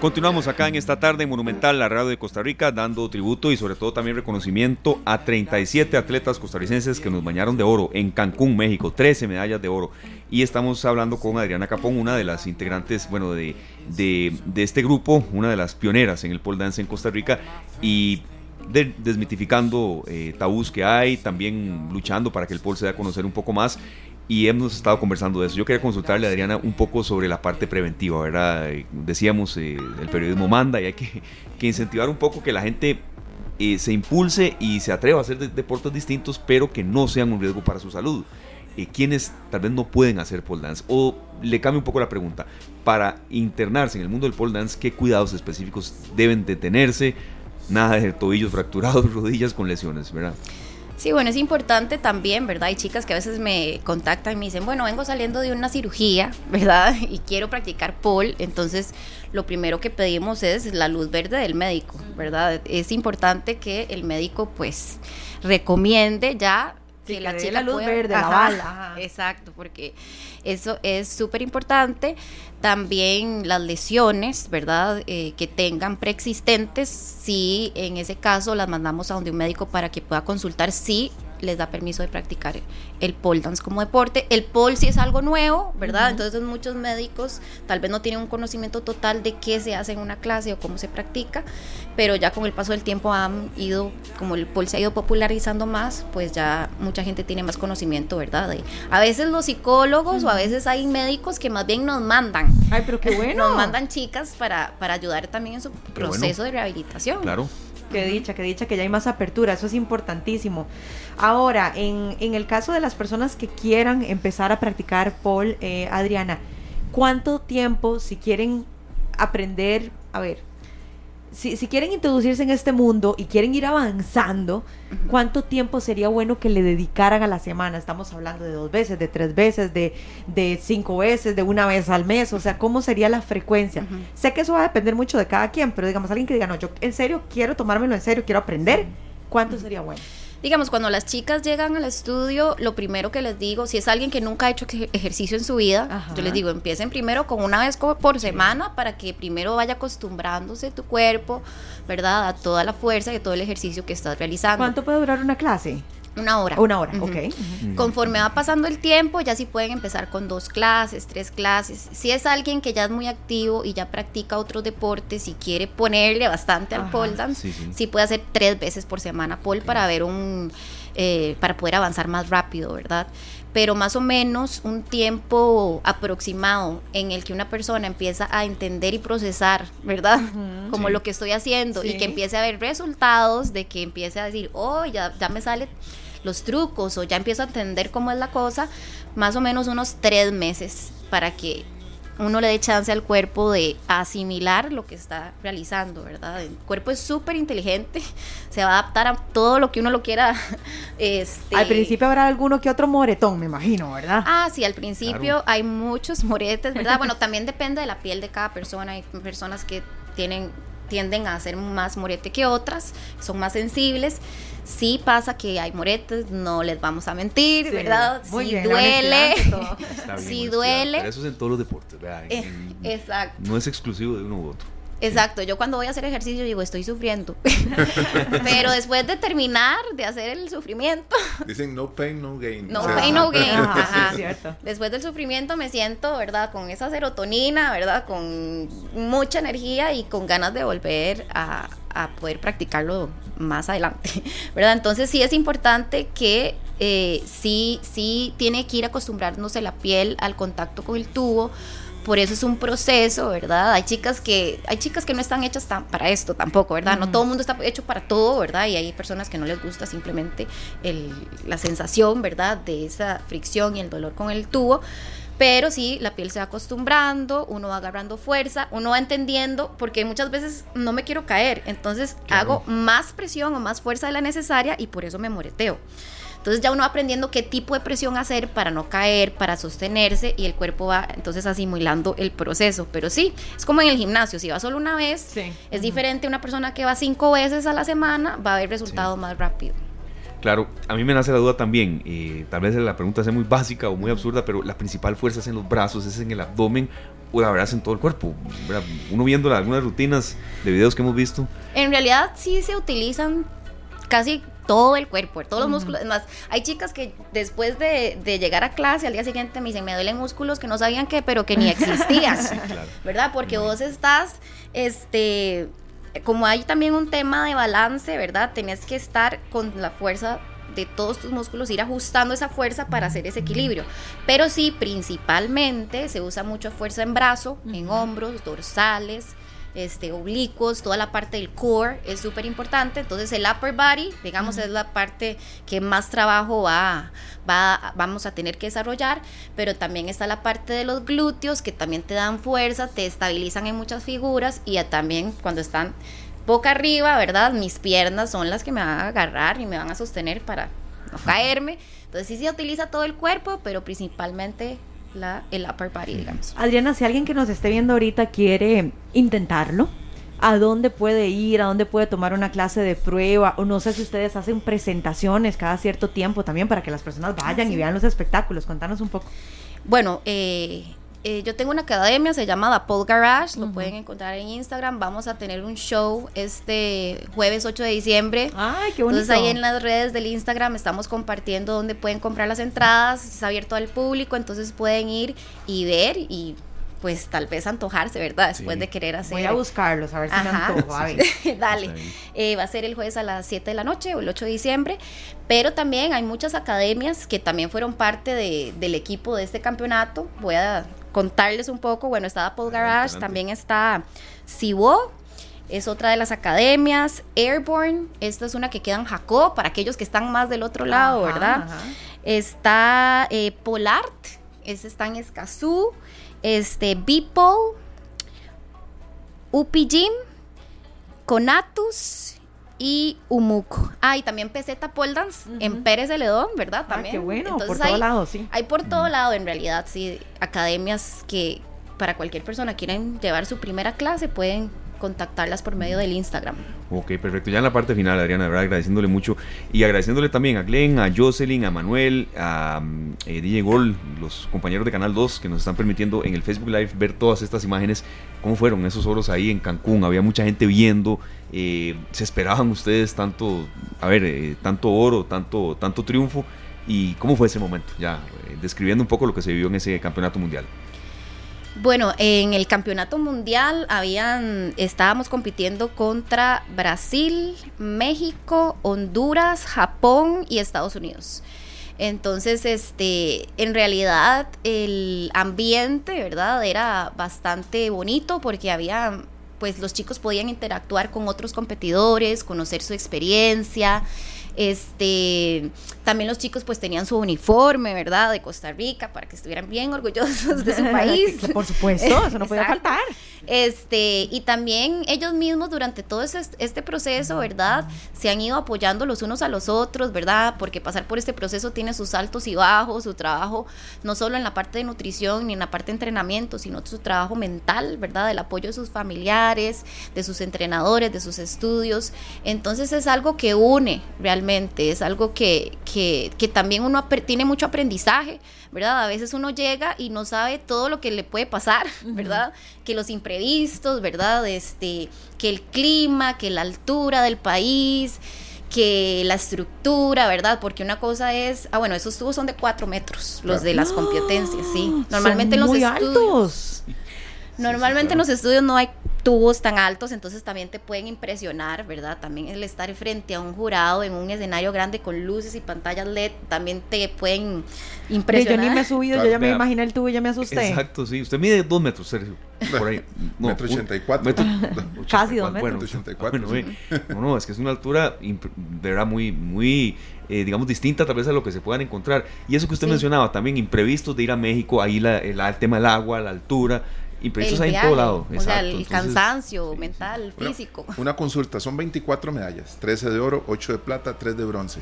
Continuamos acá en esta tarde Monumental, la radio de Costa Rica, dando tributo y sobre todo también reconocimiento a 37 atletas costarricenses que nos bañaron de oro en Cancún, México, 13 medallas de oro. Y estamos hablando con Adriana Capón, una de las integrantes, bueno, de, de, este grupo, una de las pioneras en el pole dance en Costa Rica. Y desmitificando eh, tabús que hay, también luchando para que el pole se dé a conocer un poco más y hemos estado conversando de eso. Yo quería consultarle a Adriana un poco sobre la parte preventiva, ¿verdad? Decíamos, eh, el periodismo manda y hay que, incentivar un poco que la gente eh, se impulse y se atreva a hacer deportes distintos, pero que no sean un riesgo para su salud. Eh, quienes tal vez no pueden hacer pole dance? O le cambio un poco la pregunta, para internarse en el mundo del pole dance, ¿qué cuidados específicos deben de tenerse? Nada de tobillos fracturados, rodillas con lesiones, ¿verdad? Sí, bueno, es importante también, ¿verdad? Hay chicas que a veces me contactan y me dicen, bueno, vengo saliendo de una cirugía, ¿verdad? Y quiero practicar pole, entonces lo primero que pedimos es la luz verde del médico, ¿verdad? Es importante que el médico pues recomiende ya que, la chica la luz verde, la bala. Exacto, porque eso es súper importante. También las lesiones, ¿verdad? Eh, que tengan preexistentes, si en ese caso las mandamos a donde un médico para que pueda consultar si les da permiso de practicar el pole dance como deporte. El pole sí es algo nuevo, ¿verdad? Entonces muchos médicos tal vez no tienen un conocimiento total de qué se hace en una clase o cómo se practica, pero ya con el paso del tiempo han ido, como el pole se ha ido popularizando más, pues ya mucha gente tiene más conocimiento, ¿verdad? a veces los psicólogos o a veces hay médicos que más bien nos mandan. Ay, pero qué bueno. Nos mandan chicas para, para ayudar también en su proceso de rehabilitación. Claro. Qué dicha, qué dicha que ya hay más apertura, eso es importantísimo. Ahora, en, en el caso de las personas que quieran empezar a practicar Paul, eh, Adriana, ¿cuánto tiempo si quieren aprender, a ver, si, si, quieren introducirse en este mundo y quieren ir avanzando, ¿cuánto tiempo sería bueno que le dedicaran a la semana? Estamos hablando de dos veces, de tres veces, de, de cinco veces, de una vez al mes, o sea, ¿cómo sería la frecuencia? Sé que eso va a depender mucho de cada quien, pero digamos, alguien que diga, no, yo en serio quiero tomármelo en serio, quiero aprender, ¿cuánto sería bueno? Digamos, cuando las chicas llegan al estudio, lo primero que les digo, si es alguien que nunca ha hecho ejercicio en su vida, yo les digo, empiecen primero con una vez por semana para que primero vaya acostumbrándose tu cuerpo, ¿verdad? A toda la fuerza y a todo el ejercicio que estás realizando. ¿Cuánto puede durar una clase? Una hora. Una hora, ok. Conforme va pasando el tiempo, ya sí pueden empezar con dos clases, tres clases. Si es alguien que ya es muy activo y ya practica otros deportes y quiere ponerle bastante al pole dance, sí, puede hacer tres veces por semana pole para ver un, eh, para poder avanzar más rápido, ¿verdad? Pero más o menos un tiempo aproximado en el que una persona empieza a entender y procesar, ¿verdad? Como lo que estoy haciendo y que empiece a ver resultados, de que empiece a decir, oh, ya, ya me sale los trucos o ya empiezo a entender cómo es la cosa, más o menos unos tres meses para que uno le dé chance al cuerpo de asimilar lo que está realizando, ¿verdad? El cuerpo es súper inteligente, se va a adaptar a todo lo que uno lo quiera. Este... Al principio habrá alguno que otro moretón, me imagino, ¿verdad? Ah, sí, al principio hay muchos moretes, ¿verdad? bueno, también depende de la piel de cada persona. Hay personas que tienen tienden a ser más morete que otras, son más sensibles. Sí pasa que hay moretes, no les vamos a mentir, ¿verdad? Sí duele, sí duele. Pero eso es en todos los deportes, ¿verdad? Eh, exacto. No es exclusivo de uno u otro. Exacto, yo cuando voy a hacer ejercicio digo, estoy sufriendo. Pero después de terminar de hacer el sufrimiento. Dicen no pain, no gain. No pain, no gain. Después del sufrimiento me siento, ¿verdad? Con esa serotonina, ¿verdad? Con mucha energía y con ganas de volver a, poder practicarlo más adelante, ¿verdad? Entonces sí es importante que eh, sí, sí tiene que ir acostumbrándose la piel al contacto con el tubo por eso es un proceso, ¿verdad? Hay chicas que, hay chicas que no están hechas para esto tampoco, ¿verdad? No todo el mundo está hecho para todo, ¿verdad? Y hay personas que no les gusta simplemente la sensación, ¿verdad? De esa fricción y el dolor con el tubo. Pero sí, la piel se va acostumbrando, uno va agarrando fuerza, uno va entendiendo, porque muchas veces no me quiero caer, entonces hago más presión o más fuerza de la necesaria y por eso me moreteo. Entonces ya uno va aprendiendo qué tipo de presión hacer para no caer, para sostenerse y el cuerpo va entonces asimilando el proceso. Pero sí, es como en el gimnasio, si va solo una vez, es diferente a una persona que va cinco veces a la semana, va a haber resultados más rápido. Claro, a mí me nace la duda también, eh, tal vez la pregunta sea muy básica o muy absurda, pero la principal fuerza es en los brazos, es en el abdomen o la verdad es en todo el cuerpo. Uno viendo algunas rutinas de videos que hemos visto. En realidad sí se utilizan casi todo el cuerpo, todos los músculos. Es más, hay chicas que después de, llegar a clase al día siguiente me dicen, me duelen músculos que no sabían que, pero que ni existían. ¿Verdad? Porque vos estás, este, como hay también un tema de balance, ¿verdad? Tenés que estar con la fuerza de todos tus músculos, ir ajustando esa fuerza para hacer ese equilibrio. Pero sí, principalmente se usa mucho fuerza en brazo, en hombros, dorsales, este, oblicuos, toda la parte del core es súper importante. Entonces el upper body, digamos, es la parte que más trabajo va, va, vamos a tener que desarrollar, pero también está la parte de los glúteos que también te dan fuerza, te estabilizan en muchas figuras y también cuando están boca arriba, ¿verdad? Mis piernas son las que me van a agarrar y me van a sostener para no caerme. Entonces sí se utiliza todo el cuerpo, pero principalmente la, el upper body, digamos. Adriana, si alguien que nos esté viendo ahorita quiere intentarlo, ¿a dónde puede ir? ¿A dónde puede tomar una clase de prueba? O no sé si ustedes hacen presentaciones cada cierto tiempo también para que las personas vayan y vean los espectáculos. Contanos un poco. Bueno, eh, eh, yo tengo una academia, se llama The Pole Garage, lo pueden encontrar en Instagram. Vamos a tener un show este jueves 8 de diciembre. Ay, qué bonito. Entonces ahí en las redes del Instagram estamos compartiendo dónde pueden comprar las entradas, es abierto al público, entonces pueden ir y ver y pues tal vez antojarse, ¿verdad? Después de querer hacer. Voy a buscarlos, a ver si me antojo. Dale. Eh, va a ser el jueves a las 7 de la noche o el 8 de diciembre. Pero también hay muchas academias que también fueron parte de, del equipo de este campeonato. Voy a contarles un poco, bueno, está Apple Garage, también está Cibo, es otra de las academias, Airborne, esta es una que queda en Jacob, para aquellos que están más del otro lado, ¿verdad? Está eh, Polart, ese está en Escazú, este, Beeple, Upi Gym, Conatus, y Umuco. Ah, y también Peseta Pole Dance en Pérez de Ledón, ¿verdad? Ah, también. qué bueno, por todo lado, sí. Hay por todo lado, en realidad, sí, academias que para cualquier persona quieren llevar su primera clase pueden contactarlas por medio del Instagram. Ok, perfecto. Ya en la parte final, Adriana, verdad, agradeciéndole mucho y agradeciéndole también a Glenn, a Jocelyn, a Manuel, a eh, DJ Gol, los compañeros de Canal 2 que nos están permitiendo en el Facebook Live ver todas estas imágenes. ¿Cómo fueron esos oros ahí en Cancún? Había mucha gente viendo. Eh, ¿Se esperaban ustedes tanto, a ver, eh, tanto oro, tanto, tanto triunfo? ¿Y cómo fue ese momento? Ya, describiendo un poco lo que se vivió en ese campeonato mundial. Bueno, en el campeonato mundial habían, estábamos compitiendo contra Brasil, México, Honduras, Japón y Estados Unidos. Entonces, este, en realidad el ambiente, ¿verdad? Era bastante bonito porque había, pues los chicos podían interactuar con otros competidores, conocer su experiencia. Este, también los chicos pues tenían su uniforme, ¿verdad? De Costa Rica para que estuvieran bien orgullosos de su país. Por supuesto, eso no podía faltar. Este, y también ellos mismos durante todo este proceso, ¿verdad? Se han ido apoyando los unos a los otros, ¿verdad? Porque pasar por este proceso tiene sus altos y bajos, su trabajo, no solo en la parte de nutrición ni en la parte de entrenamiento, sino su trabajo mental, ¿verdad? El apoyo de sus familiares, de sus entrenadores, de sus estudios. Entonces es algo que une realmente, es algo que, que, que también uno tiene mucho aprendizaje, ¿verdad? A veces uno llega y no sabe todo lo que le puede pasar, ¿verdad? Que los imprevistos, ¿verdad? Este, que el clima, que la altura del país, que la estructura, ¿verdad? Porque una cosa es, ah, bueno, esos tubos son de cuatro metros, los de las competencias, sí. Normalmente los muy altos. Normalmente en los estudios no hay tubos tan altos, entonces también te pueden impresionar, ¿verdad? También el estar frente a un jurado en un escenario grande con luces y pantallas LED también te pueden impresionar. Yo ni me he subido, yo ya me imaginé el tubo y ya me asusté. Exacto, sí. Usted mide dos metros, Sergio. Por ahí. No, metro ochenta y cuatro. Casi dos metros. Bueno, 84, no, no, es que es una altura de verdad muy, muy eh, digamos, distinta tal vez a lo que se puedan encontrar. Y eso que usted mencionaba, también imprevistos de ir a México, ahí la, el, el tema del agua, la altura, imprevistos hay en todo lado. O sea, el cansancio mental, físico. Una, consulta, son 24 medallas, 13 de oro, 8 de plata, 3 de bronce.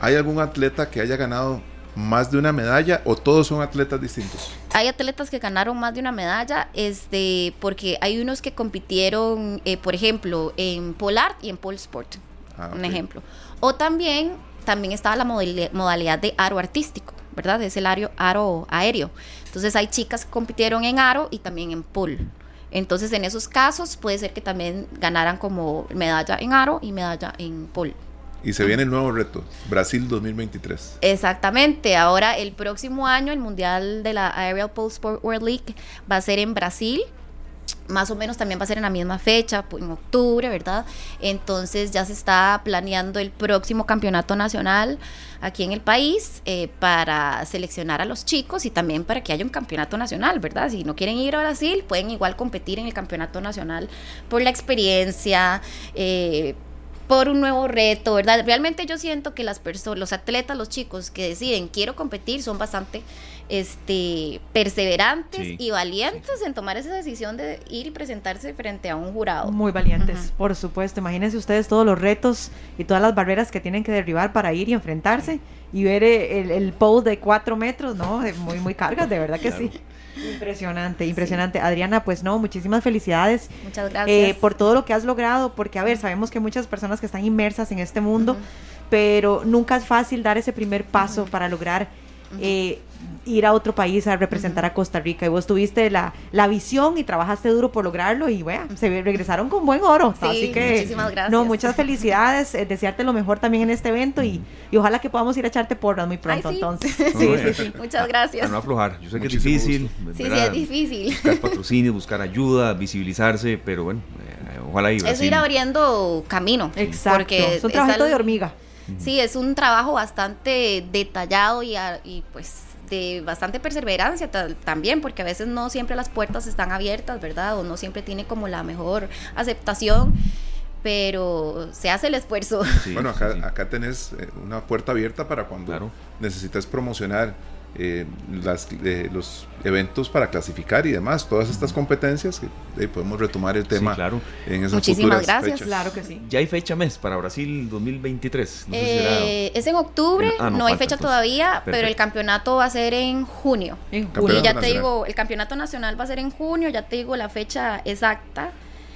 ¿Hay algún atleta que haya ganado más de una medalla o todos son atletas distintos? Hay atletas que ganaron más de una medalla, este, porque hay unos que compitieron, eh, por ejemplo, en Polar y en Pole Sport, ah, un ejemplo. O también también estaba la modalidad de aro artístico, ¿verdad? Es el aro, aro aéreo. Entonces hay chicas que compitieron en aro y también en pool. Entonces en esos casos puede ser que también ganaran como medalla en aro y medalla en pool. Y se viene el nuevo reto, Brasil 2023. Exactamente, ahora el próximo año el Mundial de la Aerial Pole Sport World League va a ser en Brasil más o menos también va a ser en la misma fecha, en octubre, ¿verdad? Entonces ya se está planeando el próximo campeonato nacional aquí en el país eh, para seleccionar a los chicos y también para que haya un campeonato nacional, ¿verdad? Si no quieren ir a Brasil, pueden igual competir en el campeonato nacional por la experiencia. Eh, por un nuevo reto, ¿verdad? Realmente yo siento que las personas, los atletas, los chicos que deciden quiero competir son bastante este, perseverantes y valientes en tomar esa decisión de ir y presentarse frente a un jurado. Muy valientes, por supuesto. Imagínense ustedes todos los retos y todas las barreras que tienen que derribar para ir y enfrentarse y ver el, el pole de cuatro metros, ¿no? Muy, muy cargas, de verdad que sí. Impresionante, impresionante. Adriana, pues no, muchísimas felicidades. Muchas eh, gracias. por todo lo que has logrado, porque a ver, sabemos que muchas personas que están inmersas en este mundo, pero nunca es fácil dar ese primer paso para lograr eh, ir a otro país a representar a Costa Rica. Y vos tuviste la, la visión y trabajaste duro por lograrlo y bueno, se regresaron con buen oro. Así que, muchísimas gracias. No, muchas felicidades, eh, desearte lo mejor también en este evento y, y, ojalá que podamos ir a echarte porras muy pronto entonces. sí, sí, sí. Muchas gracias. A no aflojar. Yo sé que es difícil. Sí, sí, es difícil. Buscar patrocinio, buscar ayuda, visibilizarse, pero bueno, eh, ojalá y Es ir abriendo camino. Exacto. Porque es un trabajo de hormiga. Sí, es un trabajo bastante detallado y, y pues de bastante perseverancia también, porque a veces no siempre las puertas están abiertas, ¿verdad? O no siempre tiene como la mejor aceptación pero se hace el esfuerzo. bueno, acá, acá tenés eh, una puerta abierta para cuando necesites promocionar eh, las, eh, los eventos para clasificar y demás, todas estas competencias, que podemos retomar el tema claro. en esas Muchísimas gracias. Claro que sí. ¿Ya hay fecha mes para Brasil 2023? Eh, es en octubre, ah, no, hay fecha todavía, pero el campeonato va a ser en junio. En junio. Ya te digo, el campeonato nacional va a ser en junio, ya te digo la fecha exacta.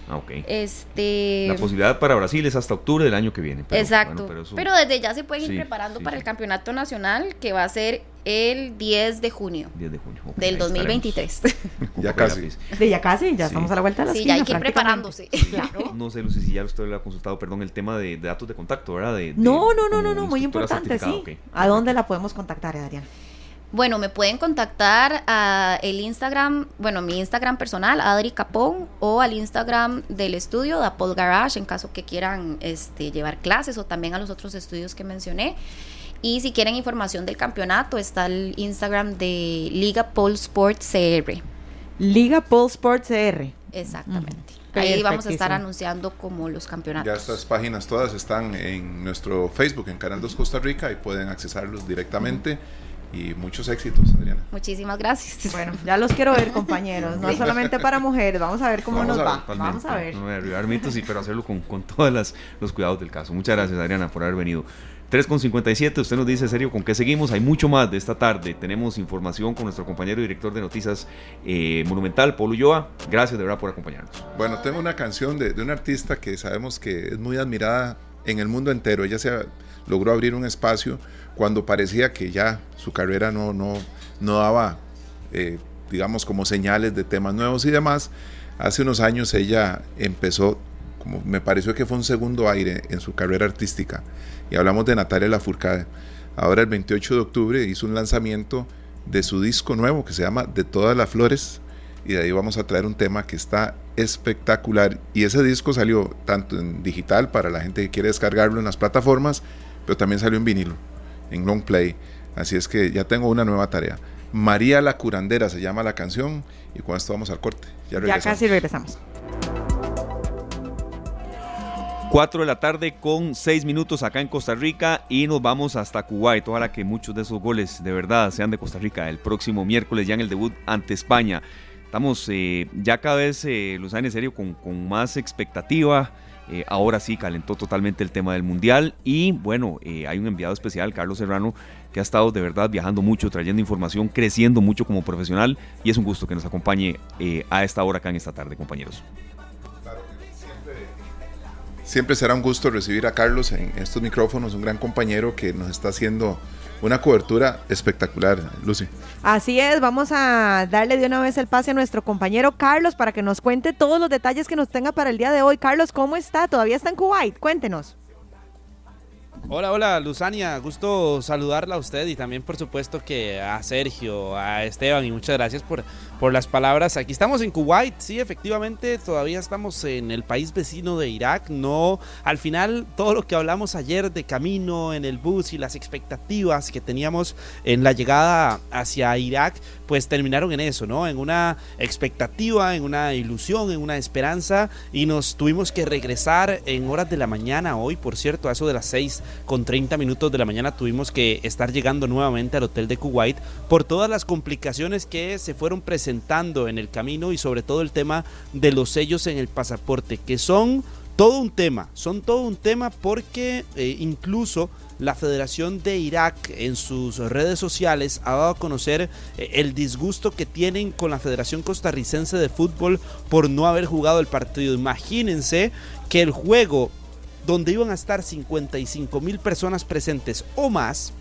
Ah, ok. Este... La posibilidad para Brasil es hasta octubre del año que viene. Exacto. pero, desde ya se pueden ir preparando para el campeonato nacional que va a ser el 10 de junio. 10 de junio. del 2023. ya casi. De ya casi, ya estamos a la vuelta de la Sí, ya hay que ir preparándose. Claro. No sé, Lucy, si ya usted le ha consultado, perdón, el tema de, datos de contacto, ¿verdad? De, no, no, no, no, no, muy importante, sí. ¿A dónde la podemos contactar, Adrián? Bueno, me pueden contactar a el Instagram, bueno, mi Instagram personal, Adri Capón, o al Instagram del estudio de Apple Garage, en caso que quieran este, llevar clases, o también a los otros estudios que mencioné. Y si quieren información del campeonato, está el Instagram de Liga Pole Sport CR. Liga Pole Sport CR. Exactamente. Ahí vamos a estar anunciando como los campeonatos. Ya estas páginas todas están en nuestro Facebook, en Canal 2 Costa Rica, y pueden accesarlos directamente y muchos éxitos, Adriana. Muchísimas gracias. Bueno, ya los quiero ver, compañeros, no solamente para mujeres, vamos a ver cómo nos va. Vamos a ver. No voy a arribar mitos, sí, pero hacerlo con, con todos los cuidados del caso. Muchas gracias, Adriana, por haber venido. 3.57, usted nos dice, serio, ¿con qué seguimos? Hay mucho más de esta tarde. Tenemos información con nuestro compañero director de noticias eh, Monumental, Polo Ulloa. Gracias de verdad por acompañarnos. Bueno, tengo una canción de, de una artista que sabemos que es muy admirada en el mundo entero. Ella se logró abrir un espacio cuando parecía que ya su carrera no, no, no daba, eh, digamos, como señales de temas nuevos y demás. Hace unos años ella empezó, como me pareció que fue un segundo aire en su carrera artística. Y hablamos de Natalia Lafourcade. Ahora el 28 de octubre hizo un lanzamiento de su disco nuevo que se llama De todas las flores. Y de ahí vamos a traer un tema que está espectacular. Y ese disco salió tanto en digital para la gente que quiere descargarlo en las plataformas, pero también salió en vinilo en long play. Así es que ya tengo una nueva tarea. María la curandera se llama la canción y con esto vamos al corte. Ya, ya casi regresamos. 4 de la tarde con 6 minutos acá en Costa Rica y nos vamos hasta Kuwait. Ojalá que muchos de esos goles de verdad sean de Costa Rica el próximo miércoles ya en el debut ante España. Estamos eh, ya cada vez, eh, los en serio, con, con más expectativa eh, ahora sí calentó totalmente el tema del mundial y bueno, eh, hay un enviado especial, Carlos Serrano, que ha estado de verdad viajando mucho, trayendo información, creciendo mucho como profesional y es un gusto que nos acompañe eh, a esta hora acá en esta tarde, compañeros. Siempre será un gusto recibir a Carlos en estos micrófonos, un gran compañero que nos está haciendo una cobertura espectacular, Lucy. Así es, vamos a darle de una vez el pase a nuestro compañero Carlos para que nos cuente todos los detalles que nos tenga para el día de hoy. Carlos, ¿cómo está? ¿Todavía está en Kuwait? Cuéntenos. Hola, hola, Luzania, gusto saludarla a usted y también por supuesto que a Sergio, a Esteban y muchas gracias por, por las palabras. Aquí estamos en Kuwait, sí, efectivamente, todavía estamos en el país vecino de Irak, no, al final todo lo que hablamos ayer de camino en el bus y las expectativas que teníamos en la llegada hacia Irak, pues terminaron en eso, ¿no? En una expectativa, en una ilusión, en una esperanza y nos tuvimos que regresar en horas de la mañana hoy, por cierto, a eso de las 6 con 30 minutos de la mañana tuvimos que estar llegando nuevamente al hotel de Kuwait por todas las complicaciones que se fueron presentando en el camino y sobre todo el tema de los sellos en el pasaporte, que son todo un tema, son todo un tema porque eh, incluso la Federación de Irak en sus redes sociales ha dado a conocer eh, el disgusto que tienen con la Federación Costarricense de Fútbol por no haber jugado el partido. Imagínense que el juego donde iban a estar 55 mil personas presentes o más,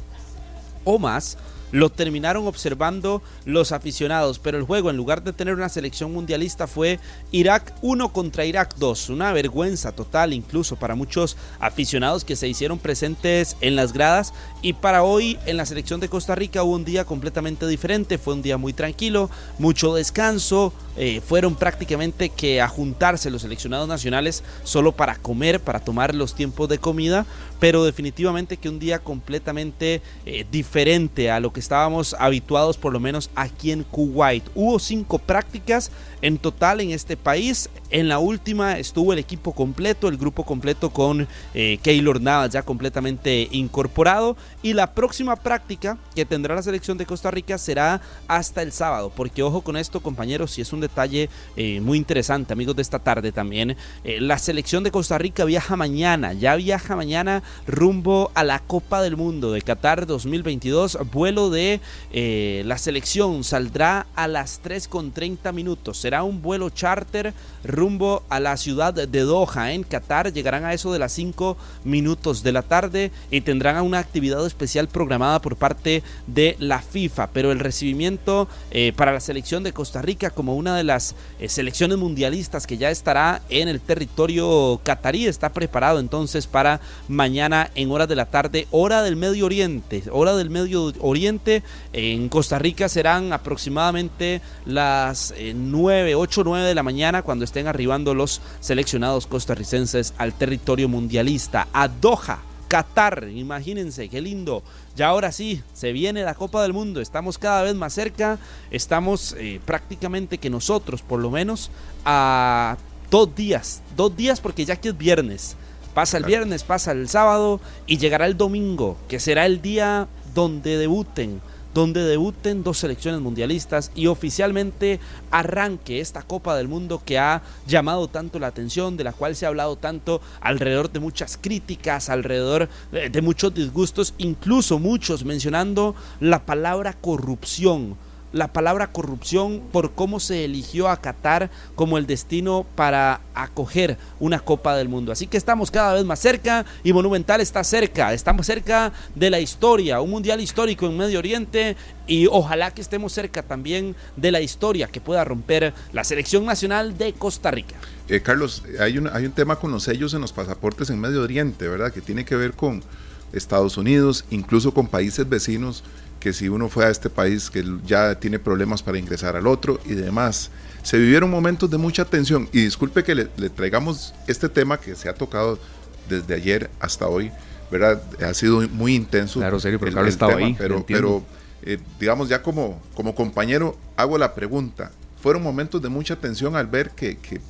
o más, lo terminaron observando los aficionados, pero el juego en lugar de tener una selección mundialista fue Irak 1 contra Irak 2, una vergüenza total incluso para muchos aficionados que se hicieron presentes en las gradas. Y para hoy en la selección de Costa Rica hubo un día completamente diferente, fue un día muy tranquilo, mucho descanso, eh, fueron prácticamente que a juntarse los seleccionados nacionales solo para comer, para tomar los tiempos de comida, pero definitivamente que un día completamente eh, diferente a lo que estábamos habituados por lo menos aquí en Kuwait. Hubo cinco prácticas en total en este país. En la última estuvo el equipo completo, el grupo completo con eh, Keylor Navas ya completamente incorporado. Y la próxima práctica que tendrá la selección de Costa Rica será hasta el sábado. Porque ojo con esto, compañeros, si es un detalle eh, muy interesante, amigos de esta tarde también. Eh, la selección de Costa Rica viaja mañana, ya viaja mañana rumbo a la Copa del Mundo de Qatar 2022. Vuelo de eh, la selección saldrá a las 3 con 30 minutos. Un vuelo charter rumbo a la ciudad de Doha, en Qatar. Llegarán a eso de las 5 minutos de la tarde y tendrán una actividad especial programada por parte de la FIFA. Pero el recibimiento para la selección de Costa Rica como una de las eh, selecciones mundialistas que ya estará en el territorio catarí. Está preparado entonces para mañana en horas de la tarde, hora del Medio Oriente. Hora del Medio Oriente en Costa Rica serán aproximadamente las 9, 8, 9 de la mañana cuando estén arribando los seleccionados costarricenses al territorio mundialista, a Doha. Qatar, imagínense, qué lindo. Ya ahora sí, se viene la Copa del Mundo, estamos cada vez más cerca, estamos eh, prácticamente que nosotros, por lo menos, a dos días, dos días porque ya que es viernes. Pasa el viernes, pasa el sábado y llegará el domingo, que será el día donde debuten donde debuten dos selecciones mundialistas y oficialmente arranque esta Copa del Mundo que ha llamado tanto la atención, de la cual se ha hablado tanto alrededor de muchas críticas, alrededor de, muchos disgustos, incluso muchos mencionando la palabra corrupción la palabra corrupción por cómo se eligió a Qatar como el destino para acoger una Copa del Mundo. Así que estamos cada vez más cerca y Monumental está cerca, estamos cerca de la historia, un mundial histórico en Medio Oriente y ojalá que estemos cerca también de la historia que pueda romper la selección nacional de Costa Rica. Eh, Carlos, hay un, hay un tema con los sellos en los pasaportes en Medio Oriente, ¿verdad? Que tiene que ver con Estados Unidos, incluso con países vecinos que si uno fue a este país que ya tiene problemas para ingresar al otro y demás. Se vivieron momentos de mucha tensión y disculpe que le, traigamos este tema que se ha tocado desde ayer hasta hoy, ¿verdad? Ha sido muy intenso. Claro, serio, pero el, ahí. Pero, pero eh, digamos, ya como, como compañero, hago la pregunta. Fueron momentos de mucha tensión al ver que, que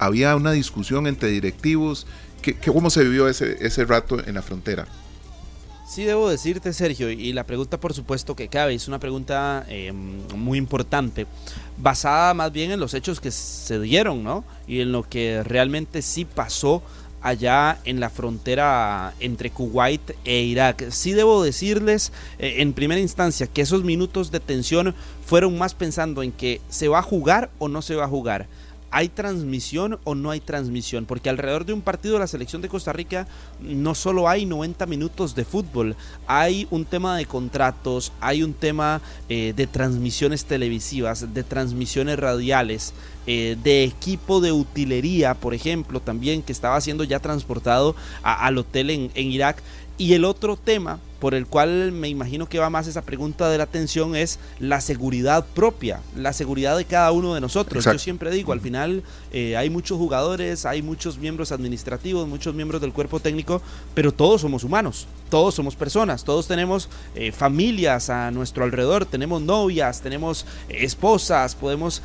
había una discusión entre directivos. Que, ¿Cómo se vivió ese, ese rato en la frontera? Sí, debo decirte, Sergio, y la pregunta por supuesto que cabe, es una pregunta eh, muy importante, basada más bien en los hechos que se dieron, ¿no? Y en lo que realmente sí pasó allá en la frontera entre Kuwait e Irak. Sí debo decirles eh, en primera instancia que esos minutos de tensión fueron más pensando en que se va a jugar o no se va a jugar ¿Hay transmisión o no hay transmisión? Porque alrededor de un partido de la selección de Costa Rica no solo hay 90 minutos de fútbol, hay un tema de contratos, hay un tema eh, de transmisiones televisivas, de transmisiones radiales, eh, de equipo de utilería, por ejemplo, también que estaba siendo ya transportado al hotel en, en Irak. Y el otro tema por el cual me imagino que va más esa pregunta de la atención es la seguridad propia, la seguridad de cada uno de nosotros. Yo siempre digo, al final eh, hay muchos jugadores, hay muchos miembros administrativos, muchos miembros del cuerpo técnico, pero todos somos humanos, todos somos personas, todos tenemos eh, familias a nuestro alrededor, tenemos novias, tenemos eh, esposas, podemos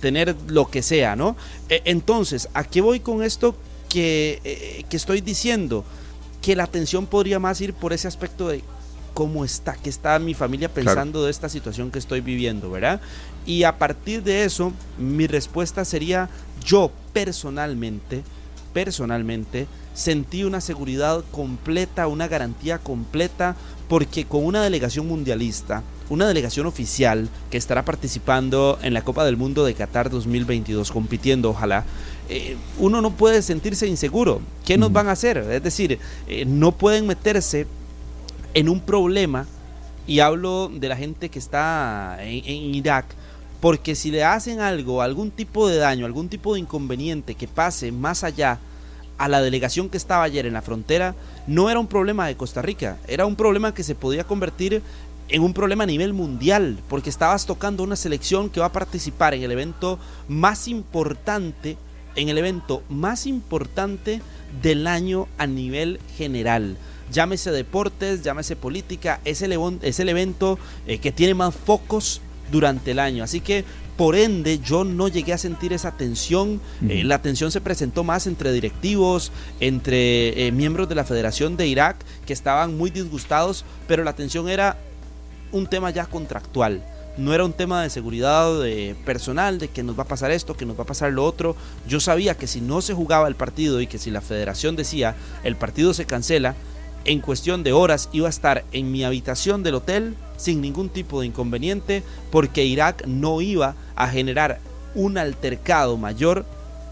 tener lo que sea, ¿no? entonces, ¿a qué voy con esto que, que estoy diciendo? Que la atención podría más ir por ese aspecto de cómo está, qué está mi familia pensando de esta situación que estoy viviendo, ¿verdad? Y a partir de eso, mi respuesta sería, yo personalmente, personalmente, sentí una seguridad completa, una garantía completa, porque con una delegación mundialista, una delegación oficial que estará participando en la Copa del Mundo de Qatar 2022, compitiendo, ojalá, eh, uno no puede sentirse inseguro. ¿Qué nos van a hacer? Es decir, eh, no pueden meterse en un problema, y hablo de la gente que está en, Irak, porque si le hacen algo, algún tipo de daño, algún tipo de inconveniente que pase más allá a la delegación que estaba ayer en la frontera, no era un problema de Costa Rica, era un problema que se podía convertir en un problema a nivel mundial, porque estabas tocando una selección que va a participar en el evento más importante en el evento más importante del año a nivel general. Llámese deportes, llámese política, es el, es el evento eh, que tiene más focos durante el año. Así que por ende yo no llegué a sentir esa tensión. Eh, la tensión se presentó más entre directivos, entre eh, miembros de la Federación de Irak que estaban muy disgustados, pero la tensión era un tema ya contractual no era un tema de seguridad personal, de que nos va a pasar esto, que nos va a pasar lo otro. Yo sabía que si no se jugaba el partido y que si la federación decía el partido se cancela, en cuestión de horas iba a estar en mi habitación del hotel sin ningún tipo de inconveniente porque Irak no iba a generar un altercado mayor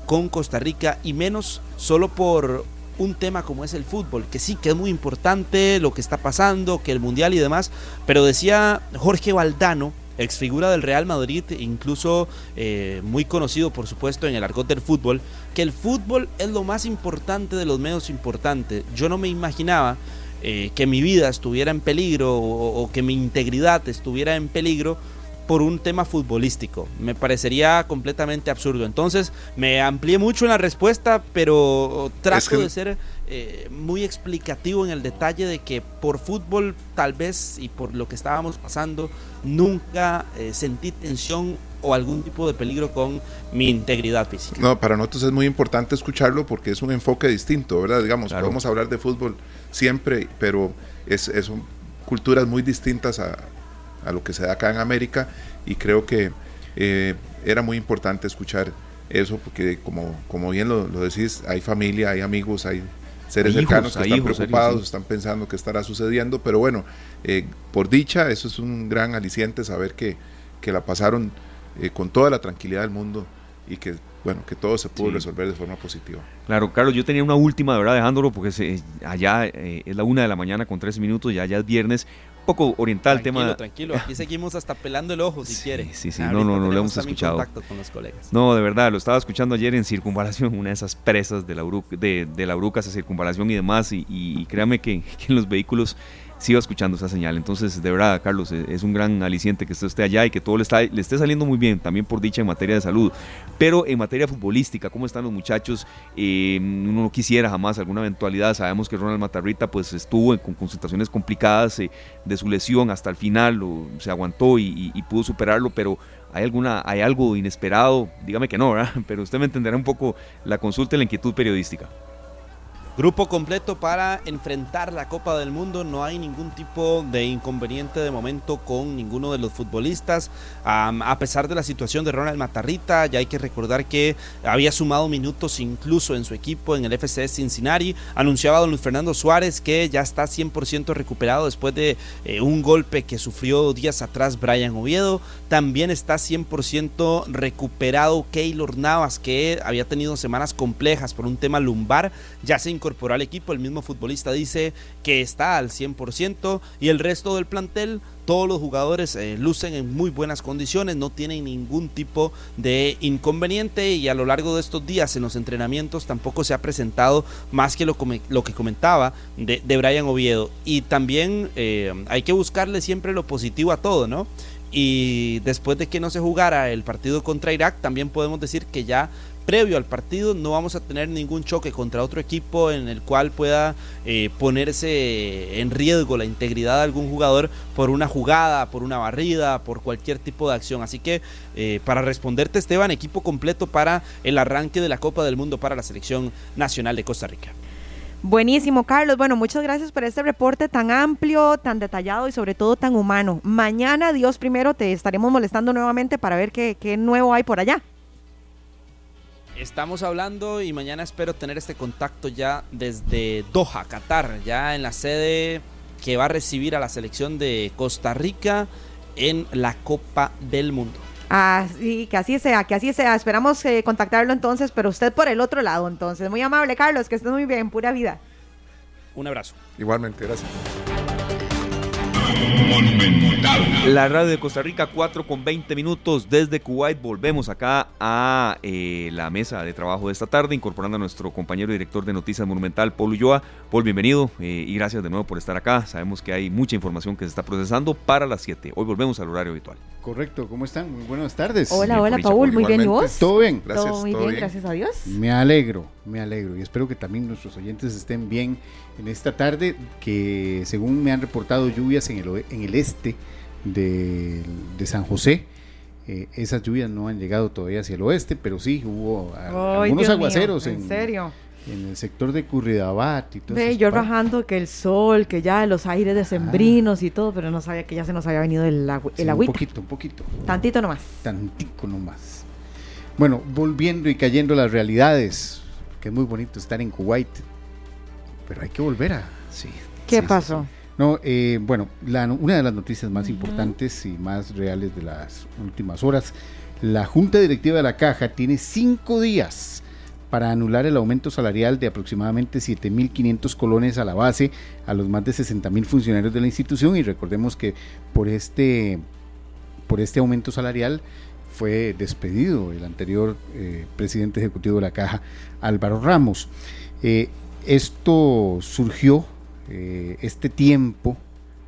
con Costa Rica y menos solo por un tema como es el fútbol, que sí que es muy importante lo que está pasando, que el mundial y demás, pero decía Jorge Valdano, ex figura del Real Madrid, incluso eh, muy conocido por supuesto en el argot del fútbol, que el fútbol es lo más importante de los medios importantes. Yo no me imaginaba eh, que mi vida estuviera en peligro o, que mi integridad estuviera en peligro por un tema futbolístico. Me parecería completamente absurdo. Entonces me amplié mucho en la respuesta, pero trato de ser eh, muy explicativo en el detalle de que por fútbol tal vez y por lo que estábamos pasando nunca eh, sentí tensión o algún tipo de peligro con mi integridad física. No, para nosotros es muy importante escucharlo porque es un enfoque distinto, ¿verdad? Digamos, podemos hablar de fútbol siempre, pero es, son culturas muy distintas a, lo que se da acá en América y creo que eh, era muy importante escuchar eso porque como, como bien lo, lo decís, hay familia, hay amigos, hay seres cercanos que están preocupados, están pensando qué estará sucediendo, pero bueno, eh, por dicha, eso es un gran aliciente saber que, que la pasaron eh, con toda la tranquilidad del mundo y que bueno, que todo se pudo resolver de forma positiva. Claro, Carlos, yo tenía una última, de verdad, dejándolo, porque se, allá eh, es la una de la mañana con tres minutos, ya, ya es viernes, poco oriental el tema. Tranquilo, aquí seguimos hasta pelando el ojo si quiere. Sí, sí, no, no, no lo hemos escuchado. Con los colegas. No, de verdad, lo estaba escuchando ayer en Circunvalación, una de esas presas de la, Uruca, de, de la Uruca, esa Circunvalación y demás, y, y créame que, que en los vehículos sigo escuchando esa señal. Entonces, de verdad, Carlos, e, es un gran aliciente que usted esté allá y que todo le, está, esté saliendo muy bien, también por dicha en materia de salud. Pero en materia futbolística, ¿cómo están los muchachos? Eh, uno no quisiera jamás alguna eventualidad. Sabemos que Ronald Matarrita pues estuvo con concentraciones complicadas eh, de su lesión hasta el final, se aguantó y, pudo superarlo, pero ¿Hay, alguna, ¿Hay algo inesperado? Dígame que no, ¿verdad? Pero usted me entenderá un poco la consulta y la inquietud periodística. Grupo completo para enfrentar la Copa del Mundo. No hay ningún tipo de inconveniente de momento con ninguno de los futbolistas. a pesar de la situación de Ronald Matarrita, ya hay que recordar que había sumado minutos incluso en su equipo en el FC Cincinnati. Anunciaba don Luis Fernando Suárez que ya está 100% recuperado después de eh, un golpe que sufrió días atrás Brian Oviedo. También está 100% recuperado Keylor Navas, que había tenido semanas complejas por un tema lumbar. Ya se incorporó al equipo. El mismo futbolista dice que está al 100% y el resto del plantel todos los jugadores eh, lucen en muy buenas condiciones, no tienen ningún tipo de inconveniente y a lo largo de estos días en los entrenamientos tampoco se ha presentado más que lo, lo que comentaba de, de, Brian Oviedo. Y también eh, hay que buscarle siempre lo positivo a todo, ¿no? Y después de que no se jugara el partido contra Irak, también podemos decir que ya previo al partido no vamos a tener ningún choque contra otro equipo en el cual pueda eh, ponerse en riesgo la integridad de algún jugador por una jugada, por una barrida, por cualquier tipo de acción. Así que eh, para responderte Esteban, equipo completo para el arranque de la Copa del Mundo para la selección nacional de Costa Rica. Buenísimo, Carlos. Bueno, muchas gracias por este reporte tan amplio, tan detallado y sobre todo tan humano. Mañana, Dios primero, te estaremos molestando nuevamente para ver qué, qué nuevo hay por allá. Estamos hablando y mañana espero tener este contacto ya desde Doha, Qatar, ya en la sede que va a recibir a la selección de Costa Rica en la Copa del Mundo. Ah, sí, que así sea, que así sea. Esperamos eh, contactarlo entonces, pero usted por el otro lado entonces. Muy amable, Carlos, que estés muy bien, pura vida. Un abrazo. Igualmente, gracias. La radio de Costa Rica, 4 con 20 minutos desde Kuwait. Volvemos acá a eh, la mesa de trabajo de esta tarde, incorporando a nuestro compañero director de Noticias Monumental, Paul Ulloa. Paul, bienvenido eh, y gracias de nuevo por estar acá. Sabemos que hay mucha información que se está procesando para las 7. Hoy volvemos al horario habitual. Correcto, ¿cómo están? Muy buenas tardes. Hola, hola, Paul. Muy bien, ¿y vos? Todo bien. Gracias. Todo muy bien, gracias a Dios. Me alegro, me alegro y espero que también nuestros oyentes estén bien en esta tarde, que según me han reportado lluvias en el, en el este de, San José. Eh, esas lluvias no han llegado todavía hacia el oeste, pero sí hubo algunos aguaceros en, serio? en el sector de Curridabat y todo Ve, yo rajando que el sol, que ya los aires decembrinos y todo, pero no sabía que ya se nos había venido el, agua, el Un poquito, un poquito. Tantito nomás. Tantito nomás. Bueno, volviendo y cayendo las realidades, que es muy bonito estar en Kuwait, pero hay que volver a... Sí. ¿Qué pasó? No, eh, bueno, una de las noticias más importantes y más reales de las últimas horas, la Junta Directiva de la Caja tiene cinco días para anular el aumento salarial de aproximadamente 7.500 colones a la base a los más de 60.000 funcionarios de la institución y recordemos que por este, por este aumento salarial fue despedido el anterior eh, presidente ejecutivo de la Caja, Álvaro Ramos. Eh, esto surgió eh, este tiempo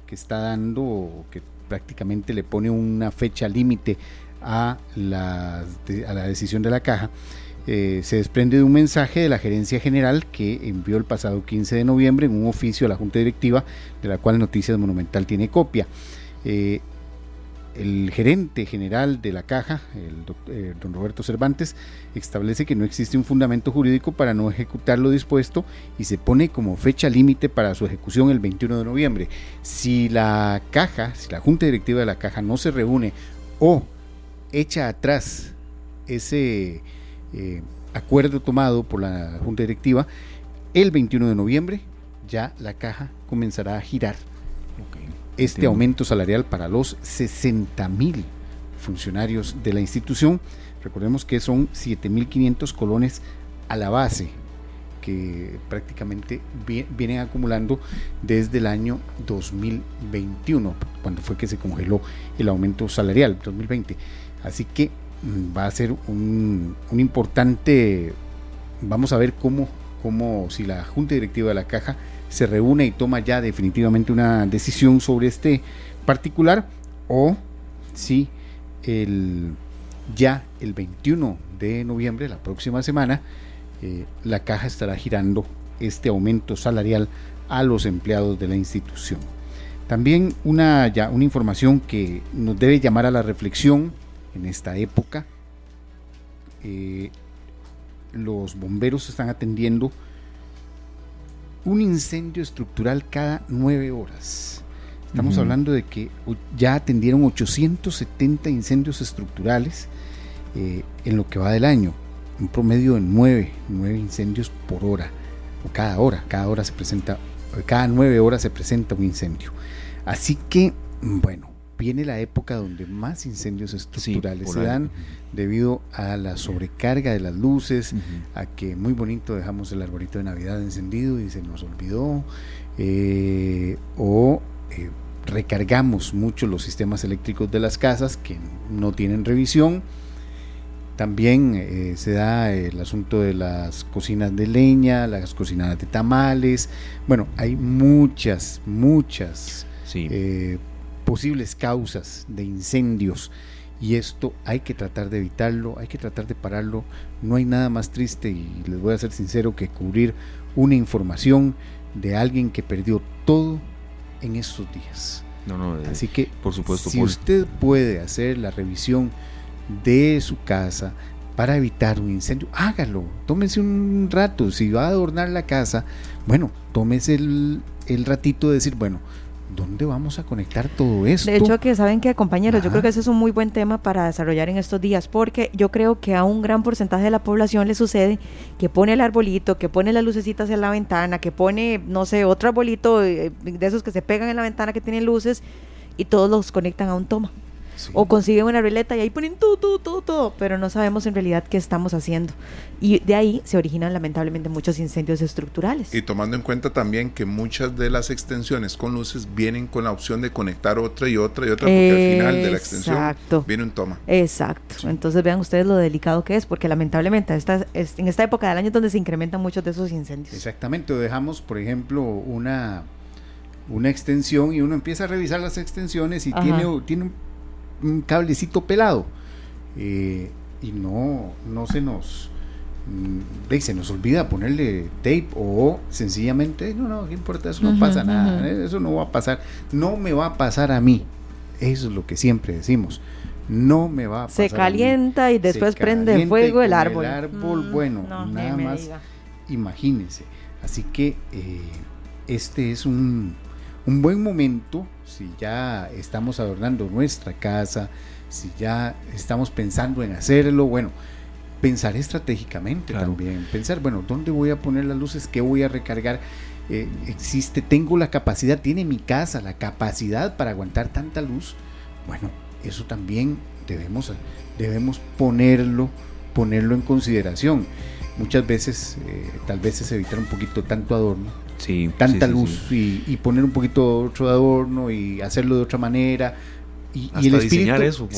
que está dando, que prácticamente le pone una fecha límite a la, a la decisión de la caja, eh, se desprende de un mensaje de la gerencia general que envió el pasado 15 de noviembre en un oficio a la Junta Directiva, de la cual Noticias Monumental tiene copia. Eh, el gerente general de la caja, el eh, don Roberto Cervantes, establece que no existe un fundamento jurídico para no ejecutar lo dispuesto y se pone como fecha límite para su ejecución el 21 de noviembre. Si la caja, si la junta directiva de la caja no se reúne o echa atrás ese eh, acuerdo tomado por la junta directiva, el 21 de noviembre ya la caja comenzará a girar este aumento salarial para los 60 mil funcionarios de la institución. Recordemos que son 7.500 colones a la base que prácticamente vienen acumulando desde el año 2021, cuando fue que se congeló el aumento salarial, 2020. Así que mm, va a ser un, un importante, vamos a ver cómo, cómo, si la Junta Directiva de la Caja se reúne y toma ya definitivamente una decisión sobre este particular o si el, ya el 21 de noviembre, la próxima semana, eh, la caja estará girando este aumento salarial a los empleados de la institución. También una, ya, una información que nos debe llamar a la reflexión en esta época. Eh, los bomberos están atendiendo un incendio estructural cada nueve horas. Estamos hablando de que ya atendieron 870 incendios estructurales eh, en lo que va del año. Un promedio de nueve, nueve incendios por hora, o cada hora, cada hora se presenta, cada nueve horas se presenta un incendio. Así que, bueno, viene la época donde más incendios estructurales se dan debido a la sobrecarga de las luces, a que muy bonito dejamos el arbolito de Navidad encendido y se nos olvidó, eh, o eh, recargamos mucho los sistemas eléctricos de las casas que no tienen revisión. También eh, se da el asunto de las cocinas de leña, las cocinas de tamales. Bueno, hay muchas, muchas sí posibles causas de incendios y esto hay que tratar de evitarlo, hay que tratar de pararlo. No hay nada más triste y les voy a ser sincero que cubrir una información de alguien que perdió todo en estos días. No, no, eh, Así que, por supuesto, si usted puede hacer la revisión de su casa para evitar un incendio, hágalo. Tómese un rato. Si va a adornar la casa, bueno, tómese el, el ratito de decir, bueno, ¿dónde vamos a conectar todo esto? De hecho, que saben que, compañeros, yo creo que ese es un muy buen tema para desarrollar en estos días, porque yo creo que a un gran porcentaje de la población le sucede que pone el arbolito, que pone las lucecitas en la ventana, que pone, no sé, otro arbolito eh, de esos que se pegan en la ventana que tienen luces y todos los conectan a un toma. O consiguen una ruleta y ahí ponen todo, todo, todo, todo, pero no sabemos en realidad qué estamos haciendo. Y de ahí se originan lamentablemente muchos incendios estructurales. Y tomando en cuenta también que muchas de las extensiones con luces vienen con la opción de conectar otra y otra y otra, porque al final de la extensión viene un toma. Exacto. Entonces vean ustedes lo delicado que es, porque lamentablemente esta, en esta época del año es donde se incrementan muchos de esos incendios. Exactamente. dejamos, por ejemplo, una una extensión y uno empieza a revisar las extensiones y tiene, tiene un un cablecito pelado. Eh, y no, no se nos mm, se nos olvida ponerle tape o sencillamente, no, no, ¿qué importa? Eso no pasa nada, ¿eh? eso no va a pasar, no me va a pasar a mí. Eso es lo que siempre decimos. No me va a pasar. Se calienta y después prende fuego el árbol. El árbol, mm, bueno, nada más imagínense. Así que eh, este es un, un buen momento si ya estamos adornando nuestra casa, si ya estamos pensando en hacerlo, bueno, pensar estratégicamente también, pensar, bueno, ¿dónde voy a poner las luces? ¿Qué voy a recargar? Eh, existe, tengo la capacidad, tiene mi casa la capacidad para aguantar tanta luz. Bueno, eso también debemos, debemos ponerlo, ponerlo en consideración. Muchas veces, eh, tal vez es evitar un poquito tanto adorno, tanta luz Y, poner un poquito otro adorno y hacerlo de otra manera. Y, el espíritu, eso,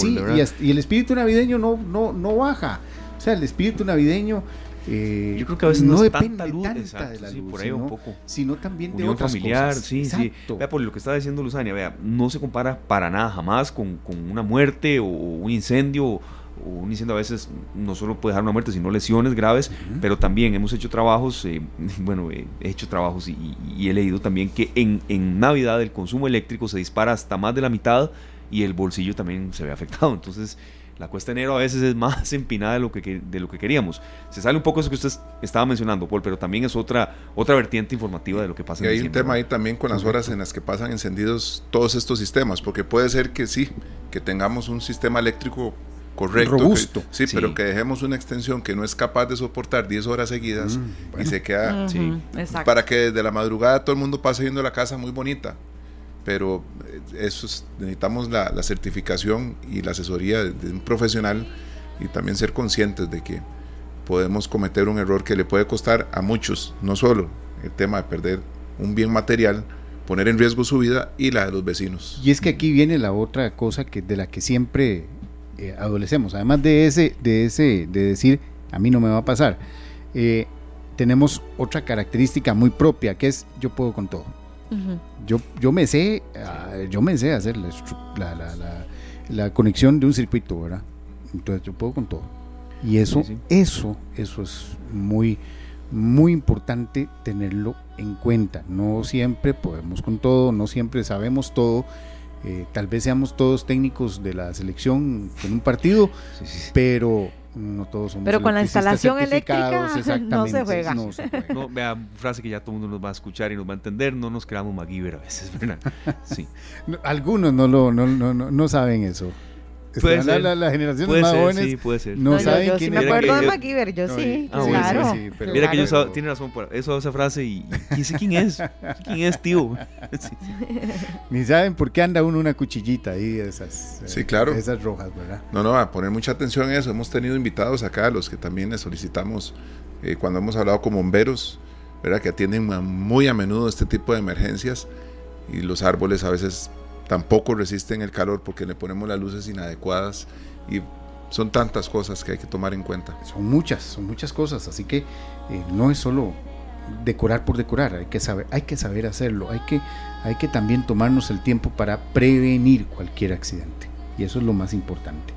y, el espíritu navideño no, no, no baja. O sea, el espíritu navideño eh, Yo creo que a veces no, depende tanta luz, de la luz, por ahí un poco. sino también de otras familiar, sí, sí. Vea, por lo que estaba diciendo Luzania, vea, no se compara para nada jamás con, con una muerte o un incendio un incendio a veces no solo puede dejar una muerte, sino lesiones graves, pero también hemos hecho trabajos, eh, bueno, he hecho trabajos y, he leído también que en, en, Navidad el consumo eléctrico se dispara hasta más de la mitad y el bolsillo también se ve afectado. Entonces, la cuesta de enero a veces es más empinada de lo que, de lo que queríamos. Se sale un poco eso que usted estaba mencionando, Paul, pero también es otra, otra vertiente informativa de lo que pasa y hay un tema ahí también con las horas en las que pasan encendidos todos estos sistemas, porque puede ser que sí, que tengamos un sistema eléctrico correcto. Robusto. sí, pero que dejemos una extensión que no es capaz de soportar 10 horas seguidas mm, y se queda. para que desde la madrugada todo el mundo pase viendo la casa muy bonita. Pero eh, eso necesitamos la, certificación y la asesoría de, un profesional y también ser conscientes de que podemos cometer un error que le puede costar a muchos, no solo el tema de perder un bien material, poner en riesgo su vida y la de los vecinos. Y es que aquí viene la otra cosa que de la que siempre eh, adolecemos. Además de ese, de ese, de decir, a mí no me va a pasar, eh, tenemos otra característica muy propia, que es yo puedo con todo. yo, yo me sé, ah, yo me sé hacer la, conexión de un circuito, ¿verdad? Entonces yo puedo con todo. Y eso, eso, eso es muy, muy importante tenerlo en cuenta. No siempre podemos con todo, no siempre sabemos todo Eh, tal vez seamos todos técnicos de la selección en un partido, pero no todos somos Pero con la instalación eléctrica no se juega. No, No, vea, frase que ya todo el mundo nos va a escuchar y nos va a entender, no nos creamos MacGyver a veces, ¿verdad? Sí. algunos no, lo, no, no, no saben eso. Puede ser. La, la, generación más jóvenes sí, puede ser. no, saben yo, quién sí me acuerdo de MacGyver, yo sí, ah, claro. Sí, pero Mira que yo tiene razón por eso esa frase y ¿quién, quién es? ¿Quién es, tío? Ni saben por qué anda uno una cuchillita ahí esas, sí, claro. esas rojas, ¿verdad? No, no, a poner mucha atención en eso. Hemos tenido invitados acá, los que también les solicitamos eh, cuando hemos hablado con bomberos, ¿verdad? Que atienden muy a menudo este tipo de emergencias y los árboles a veces tampoco resisten el calor porque le ponemos las luces inadecuadas y son tantas cosas que hay que tomar en cuenta. Son muchas, son muchas cosas, así que eh, no es solo decorar por decorar, hay que saber, hay que saber hacerlo, hay que, hay que también tomarnos el tiempo para prevenir cualquier accidente y eso es lo más importante.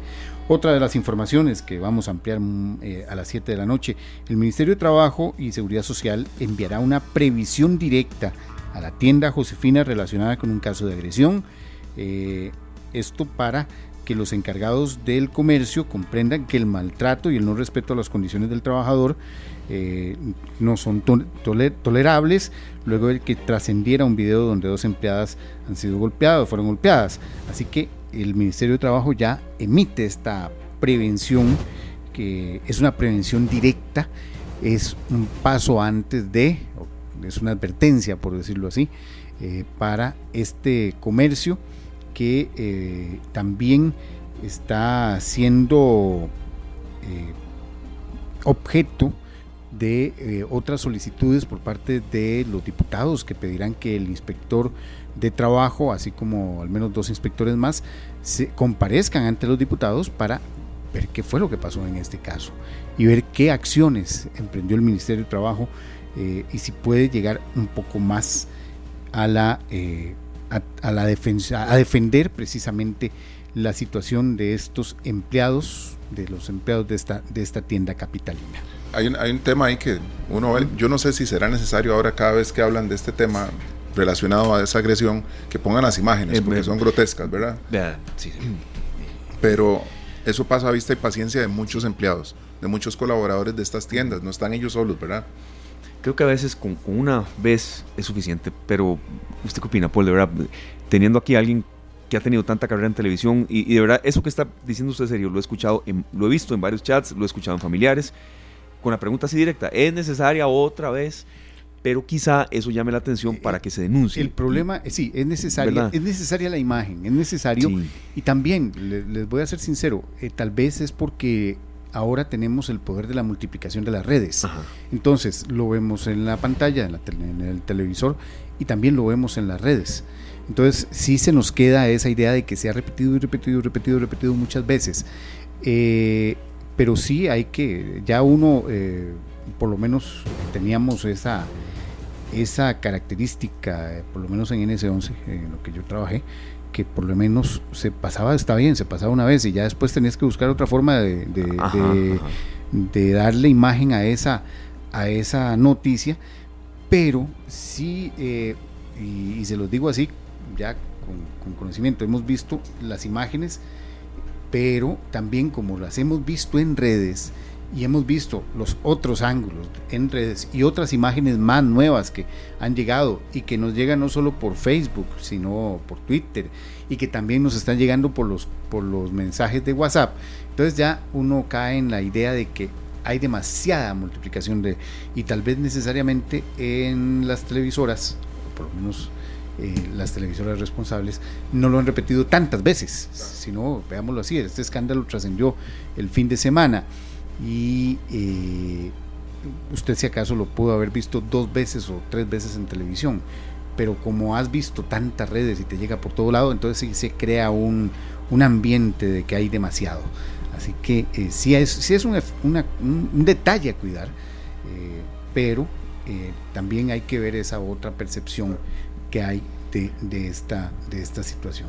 Otra de las informaciones que vamos a ampliar mm, eh, a las 7 de la noche, el Ministerio de Trabajo y Seguridad Social enviará una previsión directa a la tienda Josefina relacionada con un caso de agresión. Eh, esto para que los encargados del comercio comprendan que el maltrato y el no respeto a las condiciones del trabajador eh, no son tolerables, luego de que trascendiera un video donde dos empleadas han sido golpeadas, fueron golpeadas. Así que el Ministerio de Trabajo ya emite esta prevención, que es una prevención directa, es un paso antes de, es una advertencia, por decirlo así, eh, para este comercio que eh, también está siendo eh, objeto de otras solicitudes por parte de los diputados que pedirán que el inspector de trabajo, así como al menos dos inspectores más, se comparezcan ante los diputados para ver qué fue lo que pasó en este caso y ver qué acciones emprendió el Ministerio de Trabajo eh, y si puede llegar un poco más a la, eh, a, la defensa, a defender precisamente la situación de estos empleados, de los empleados de esta, de esta tienda capitalina. Hay un, hay un tema ahí que uno yo no sé si será necesario ahora cada vez que hablan de este tema relacionado a esa agresión, que pongan las imágenes, eh, porque son grotescas, ¿verdad? Sí. Pero eso pasa a vista y paciencia de muchos empleados, de muchos colaboradores de estas tiendas, no están ellos solos, ¿verdad? Creo que a veces con, una vez es suficiente, pero ¿usted qué opina, Paul? De verdad, teniendo aquí a alguien que ha tenido tanta carrera en televisión y, de verdad, eso que está diciendo usted serio, lo he escuchado, lo he visto en varios chats, lo he escuchado en familiares, con la pregunta así directa, ¿es necesaria otra vez? Pero quizá eso llame la atención eh, para que se denuncie. El problema, eh, sí, es necesaria, es necesaria la imagen, es necesario. Y también, les, voy a ser sincero, eh, tal vez es porque ahora tenemos el poder de la multiplicación de las redes. Entonces, lo vemos en la pantalla, en, el televisor, y también lo vemos en las redes. Entonces, sí se nos queda esa idea de que se ha repetido y repetido y repetido y repetido muchas veces. Eh, pero sí hay que, ya uno, eh, por lo menos teníamos esa, esa característica, por lo menos en NS11, en lo que yo trabajé, que por lo menos se pasaba, está bien, se pasaba una vez y ya después tenías que buscar otra forma de, de, darle imagen a esa, a esa noticia, pero sí, eh, y, se los digo así, ya con, conocimiento, hemos visto las imágenes, pero también como las hemos visto en redes, y hemos visto los otros ángulos en redes y otras imágenes más nuevas que han llegado y que nos llegan no solo por Facebook, sino por Twitter y que también nos están llegando por los, por los mensajes de WhatsApp. Entonces ya uno cae en la idea de que hay demasiada multiplicación de y tal vez necesariamente en las televisoras, o por lo menos eh, las televisoras responsables no lo han repetido tantas veces, sino veámoslo así, este escándalo trascendió el fin de semana y eh, usted si acaso lo pudo haber visto dos veces o tres veces en televisión, pero como has visto tantas redes y te llega por todo lado, entonces sí se crea un, un ambiente de que hay demasiado. Así que eh, sí es, es un, un, detalle a cuidar, eh, pero también hay que ver esa otra percepción que hay de, de, esta, de esta situación.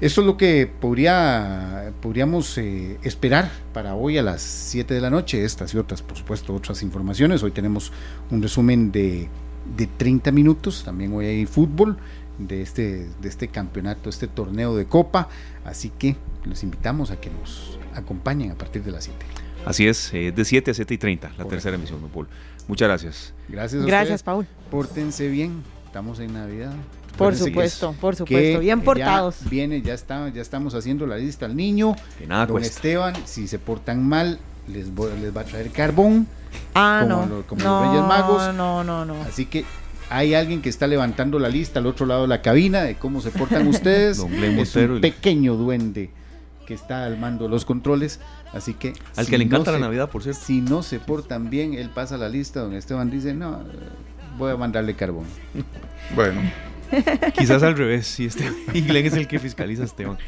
Eso es lo que podría, podríamos eh, esperar para hoy a las 7 de la noche. Estas y otras, por supuesto, otras informaciones. Hoy tenemos un resumen de, de 30 minutos. También hoy hay fútbol. de este, de este campeonato, este torneo de Copa. Así que los invitamos a que nos acompañen a partir de las 7. Así es, eh, de 7 a 7 y 30, la tercera emisión, Paul. Muchas gracias. Gracias. A gracias, Paul. Pórtense bien, estamos en Navidad. Por supuesto, por supuesto, bien portados. viene, ya está, ya estamos haciendo la lista al niño. Que nada Don Esteban, si se portan mal, les, les va a traer carbón. Ah, no. como los Reyes Magos. No, no, no. Así que hay alguien que está levantando la lista al otro lado de la cabina de cómo se portan ustedes. es un pequeño duende que está al mando de los controles. Así que. Al que le encanta la Navidad, por cierto. Si no se portan bien, él pasa la lista. Don Esteban dice: No, voy a mandarle carbón. Bueno. Quizás al revés, si este Glenn es el que fiscaliza a Esteban.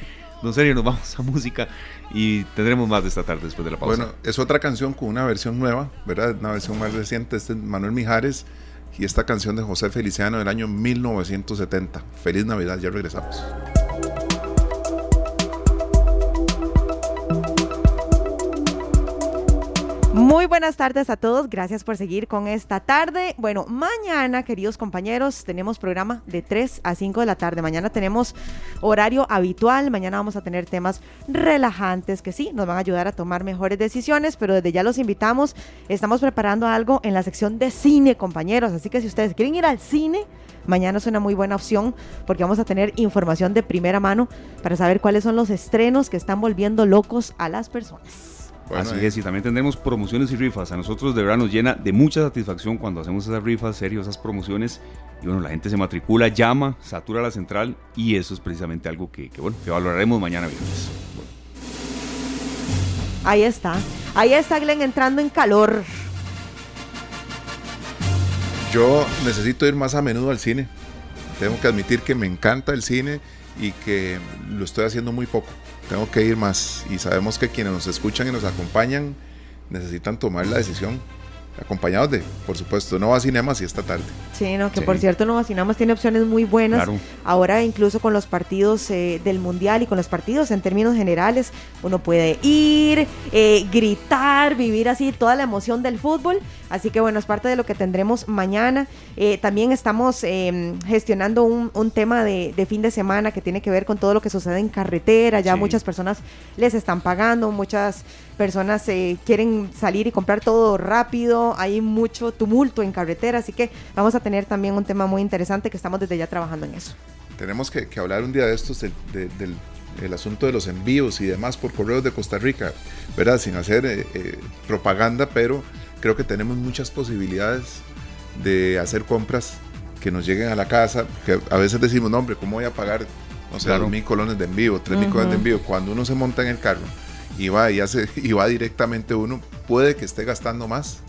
No, serio, nos vamos a música y tendremos más de esta tarde después de la pausa. Bueno, es otra canción con una versión nueva, ¿verdad? Una versión más reciente. Este es Manuel Mijares y esta canción de José Feliciano del año 1970. Feliz Navidad, ya regresamos. Muy buenas tardes a todos, gracias por seguir con esta tarde. Bueno, mañana, queridos compañeros, tenemos programa de 3 a 5 de la tarde. Mañana tenemos horario habitual, mañana vamos a tener temas relajantes que sí, nos van a ayudar a tomar mejores decisiones, pero desde ya los invitamos, estamos preparando algo en la sección de cine, compañeros, así que si ustedes quieren ir al cine, mañana es una muy buena opción porque vamos a tener información de primera mano para saber cuáles son los estrenos que están volviendo locos a las personas. Así es, y también tendremos promociones y rifas. A nosotros de verdad nos llena de mucha satisfacción cuando hacemos esas rifas, serio, esas promociones. Y bueno, la gente se matricula, llama, satura la central y eso es precisamente algo que, bueno, que valoraremos mañana viernes. Ahí está. Ahí está Glenn entrando en calor. Yo necesito ir más a menudo al cine. Tengo que admitir que me encanta el cine y que lo estoy haciendo muy poco tengo que ir más. Y sabemos que quienes nos escuchan y nos acompañan necesitan tomar la decisión acompañados de, por supuesto, Nova Cinemas y esta tarde. Sí, no, que por cierto Nova Cinemas tiene opciones muy buenas. Ahora incluso con los partidos eh, del Mundial y con los partidos en términos generales, uno puede ir, eh, gritar, vivir así toda la emoción del fútbol. Así que bueno, es parte de lo que tendremos mañana. Eh, también estamos em, gestionando un, tema de, fin de semana que tiene que ver con todo lo que sucede en carretera. Ya muchas personas les están pagando, muchas personas quieren salir y comprar todo rápido. Hay mucho tumulto en carretera, así que vamos a tener también un tema muy interesante que estamos desde ya trabajando en eso. Tenemos que, hablar un día de estos del, asunto de los envíos y demás por correos de Costa Rica, ¿verdad? Sin hacer eh, eh, propaganda, pero creo que tenemos muchas posibilidades de hacer compras que nos lleguen a la casa, que a veces decimos, no hombre, ¿cómo voy a pagar, no sé, dos mil colones de envío, tres mil colones de envío? Cuando uno se monta en el carro y va, y, hace, y va directamente uno, puede que esté gastando más.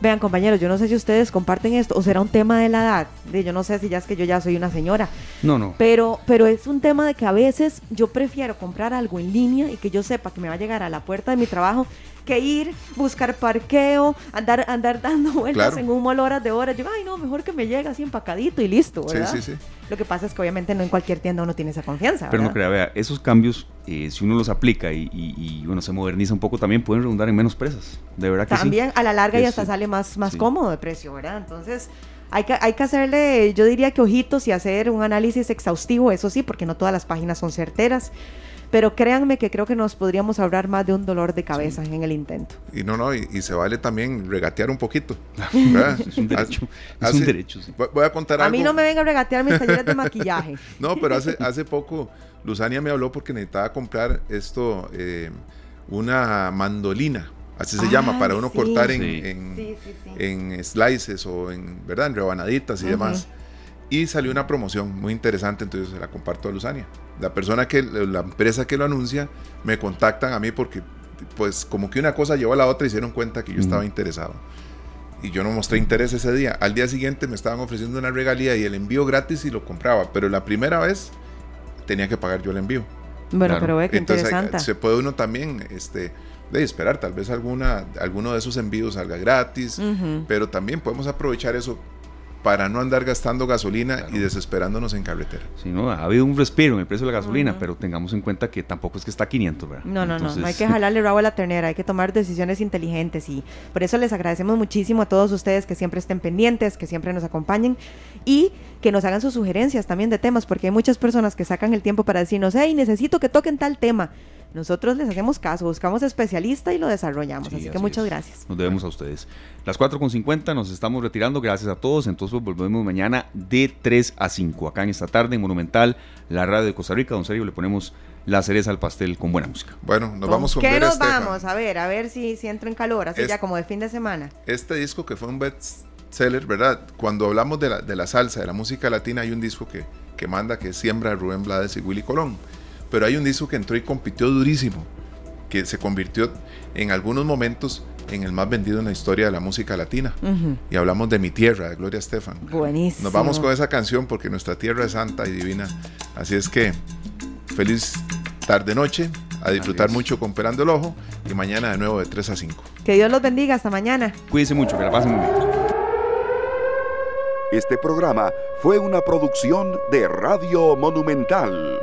Vean, compañeros, yo no sé si ustedes comparten esto o será un tema de la edad. De, yo no sé si ya es que yo ya soy una señora. No, no. Pero, pero es un tema de que a veces yo prefiero comprar algo en línea y que yo sepa que me va a llegar a la puerta de mi trabajo que ir, buscar parqueo, andar, andar dando vueltas en un mall horas de horas. Yo, ay, no, mejor que me llegue así empacadito y listo, ¿verdad? Sí, sí, sí. Lo que pasa es que obviamente no en cualquier tienda uno tiene esa confianza. Pero no crea, vea, esos cambios, eh, si uno los aplica y, y, bueno, se moderniza un poco, también pueden redundar en menos presas. De verdad que También a la larga y hasta sale más, más cómodo de precio, ¿verdad? Entonces, hay que, hay que hacerle, yo diría que ojitos y hacer un análisis exhaustivo, eso sí, porque no todas las páginas son certeras. Pero créanme que creo que nos podríamos ahorrar más de un dolor de cabeza en el intento. Y no, no, y, se vale también regatear un poquito. es un derecho. es un derecho, Voy a contar a algo. mí no me venga a regatear mis talleres de maquillaje. no, pero hace, hace poco Luzania me habló porque necesitaba comprar esto, eh, una mandolina así se llama, para uno cortar en, en, slices o en, ¿verdad? en rebanaditas y demás. Y salió una promoción muy interesante, entonces se la comparto a Luzania. La persona que, la empresa que lo anuncia, me contactan a mí porque, pues, como que una cosa llevó a la otra y se dieron cuenta que yo estaba interesado. Y yo no mostré interés ese día. Al día siguiente me estaban ofreciendo una regalía y el envío gratis y lo compraba. Pero la primera vez tenía que pagar yo el envío. Bueno, pero ve que Entonces, interesante. Se puede uno también, este, de esperar, tal vez alguna, alguno de esos envíos salga gratis, pero también podemos aprovechar eso para no andar gastando gasolina y desesperándonos en carretera. Sí, no, ha habido un respiro en el precio de la gasolina, pero tengamos en cuenta que tampoco es que está a 500, ¿verdad? No, no, no, no hay que jalarle rabo a la ternera, hay que tomar decisiones inteligentes y por eso les agradecemos muchísimo a todos ustedes que siempre estén pendientes, que siempre nos acompañen y que nos hagan sus sugerencias también de temas, porque hay muchas personas que sacan el tiempo para decirnos, hey, necesito que toquen tal tema. Nosotros les hacemos caso, buscamos especialista y lo desarrollamos. así que muchas gracias. Nos debemos a ustedes. Las 4.50 nos estamos retirando. Gracias a todos. Entonces volvemos mañana de 3 a 5. Acá en esta tarde en Monumental, la radio de Costa Rica. Don Sergio, le ponemos la cereza al pastel con buena música. Bueno, nos vamos con ¿Qué nos vamos? A ver, a ver si, si entro en calor, así ya como de fin de semana. Este disco que fue un best seller, ¿verdad? Cuando hablamos de la, de la salsa, de la música latina, hay un disco que, que manda, que Siembra Rubén Blades y Willy Colón pero hay un disco que entró y compitió durísimo, que se convirtió en algunos momentos en el más vendido en la historia de la música latina. Y hablamos de Mi Tierra, de Gloria Estefan. Buenísimo. Nos vamos con esa canción porque nuestra tierra es santa y divina. Así es que feliz tarde-noche, a disfrutar mucho con Perando el Ojo y mañana de nuevo de 3 a 5. Que Dios los bendiga, hasta mañana. Cuídense mucho, que la pasen muy bien. Este programa fue una producción de Radio Monumental.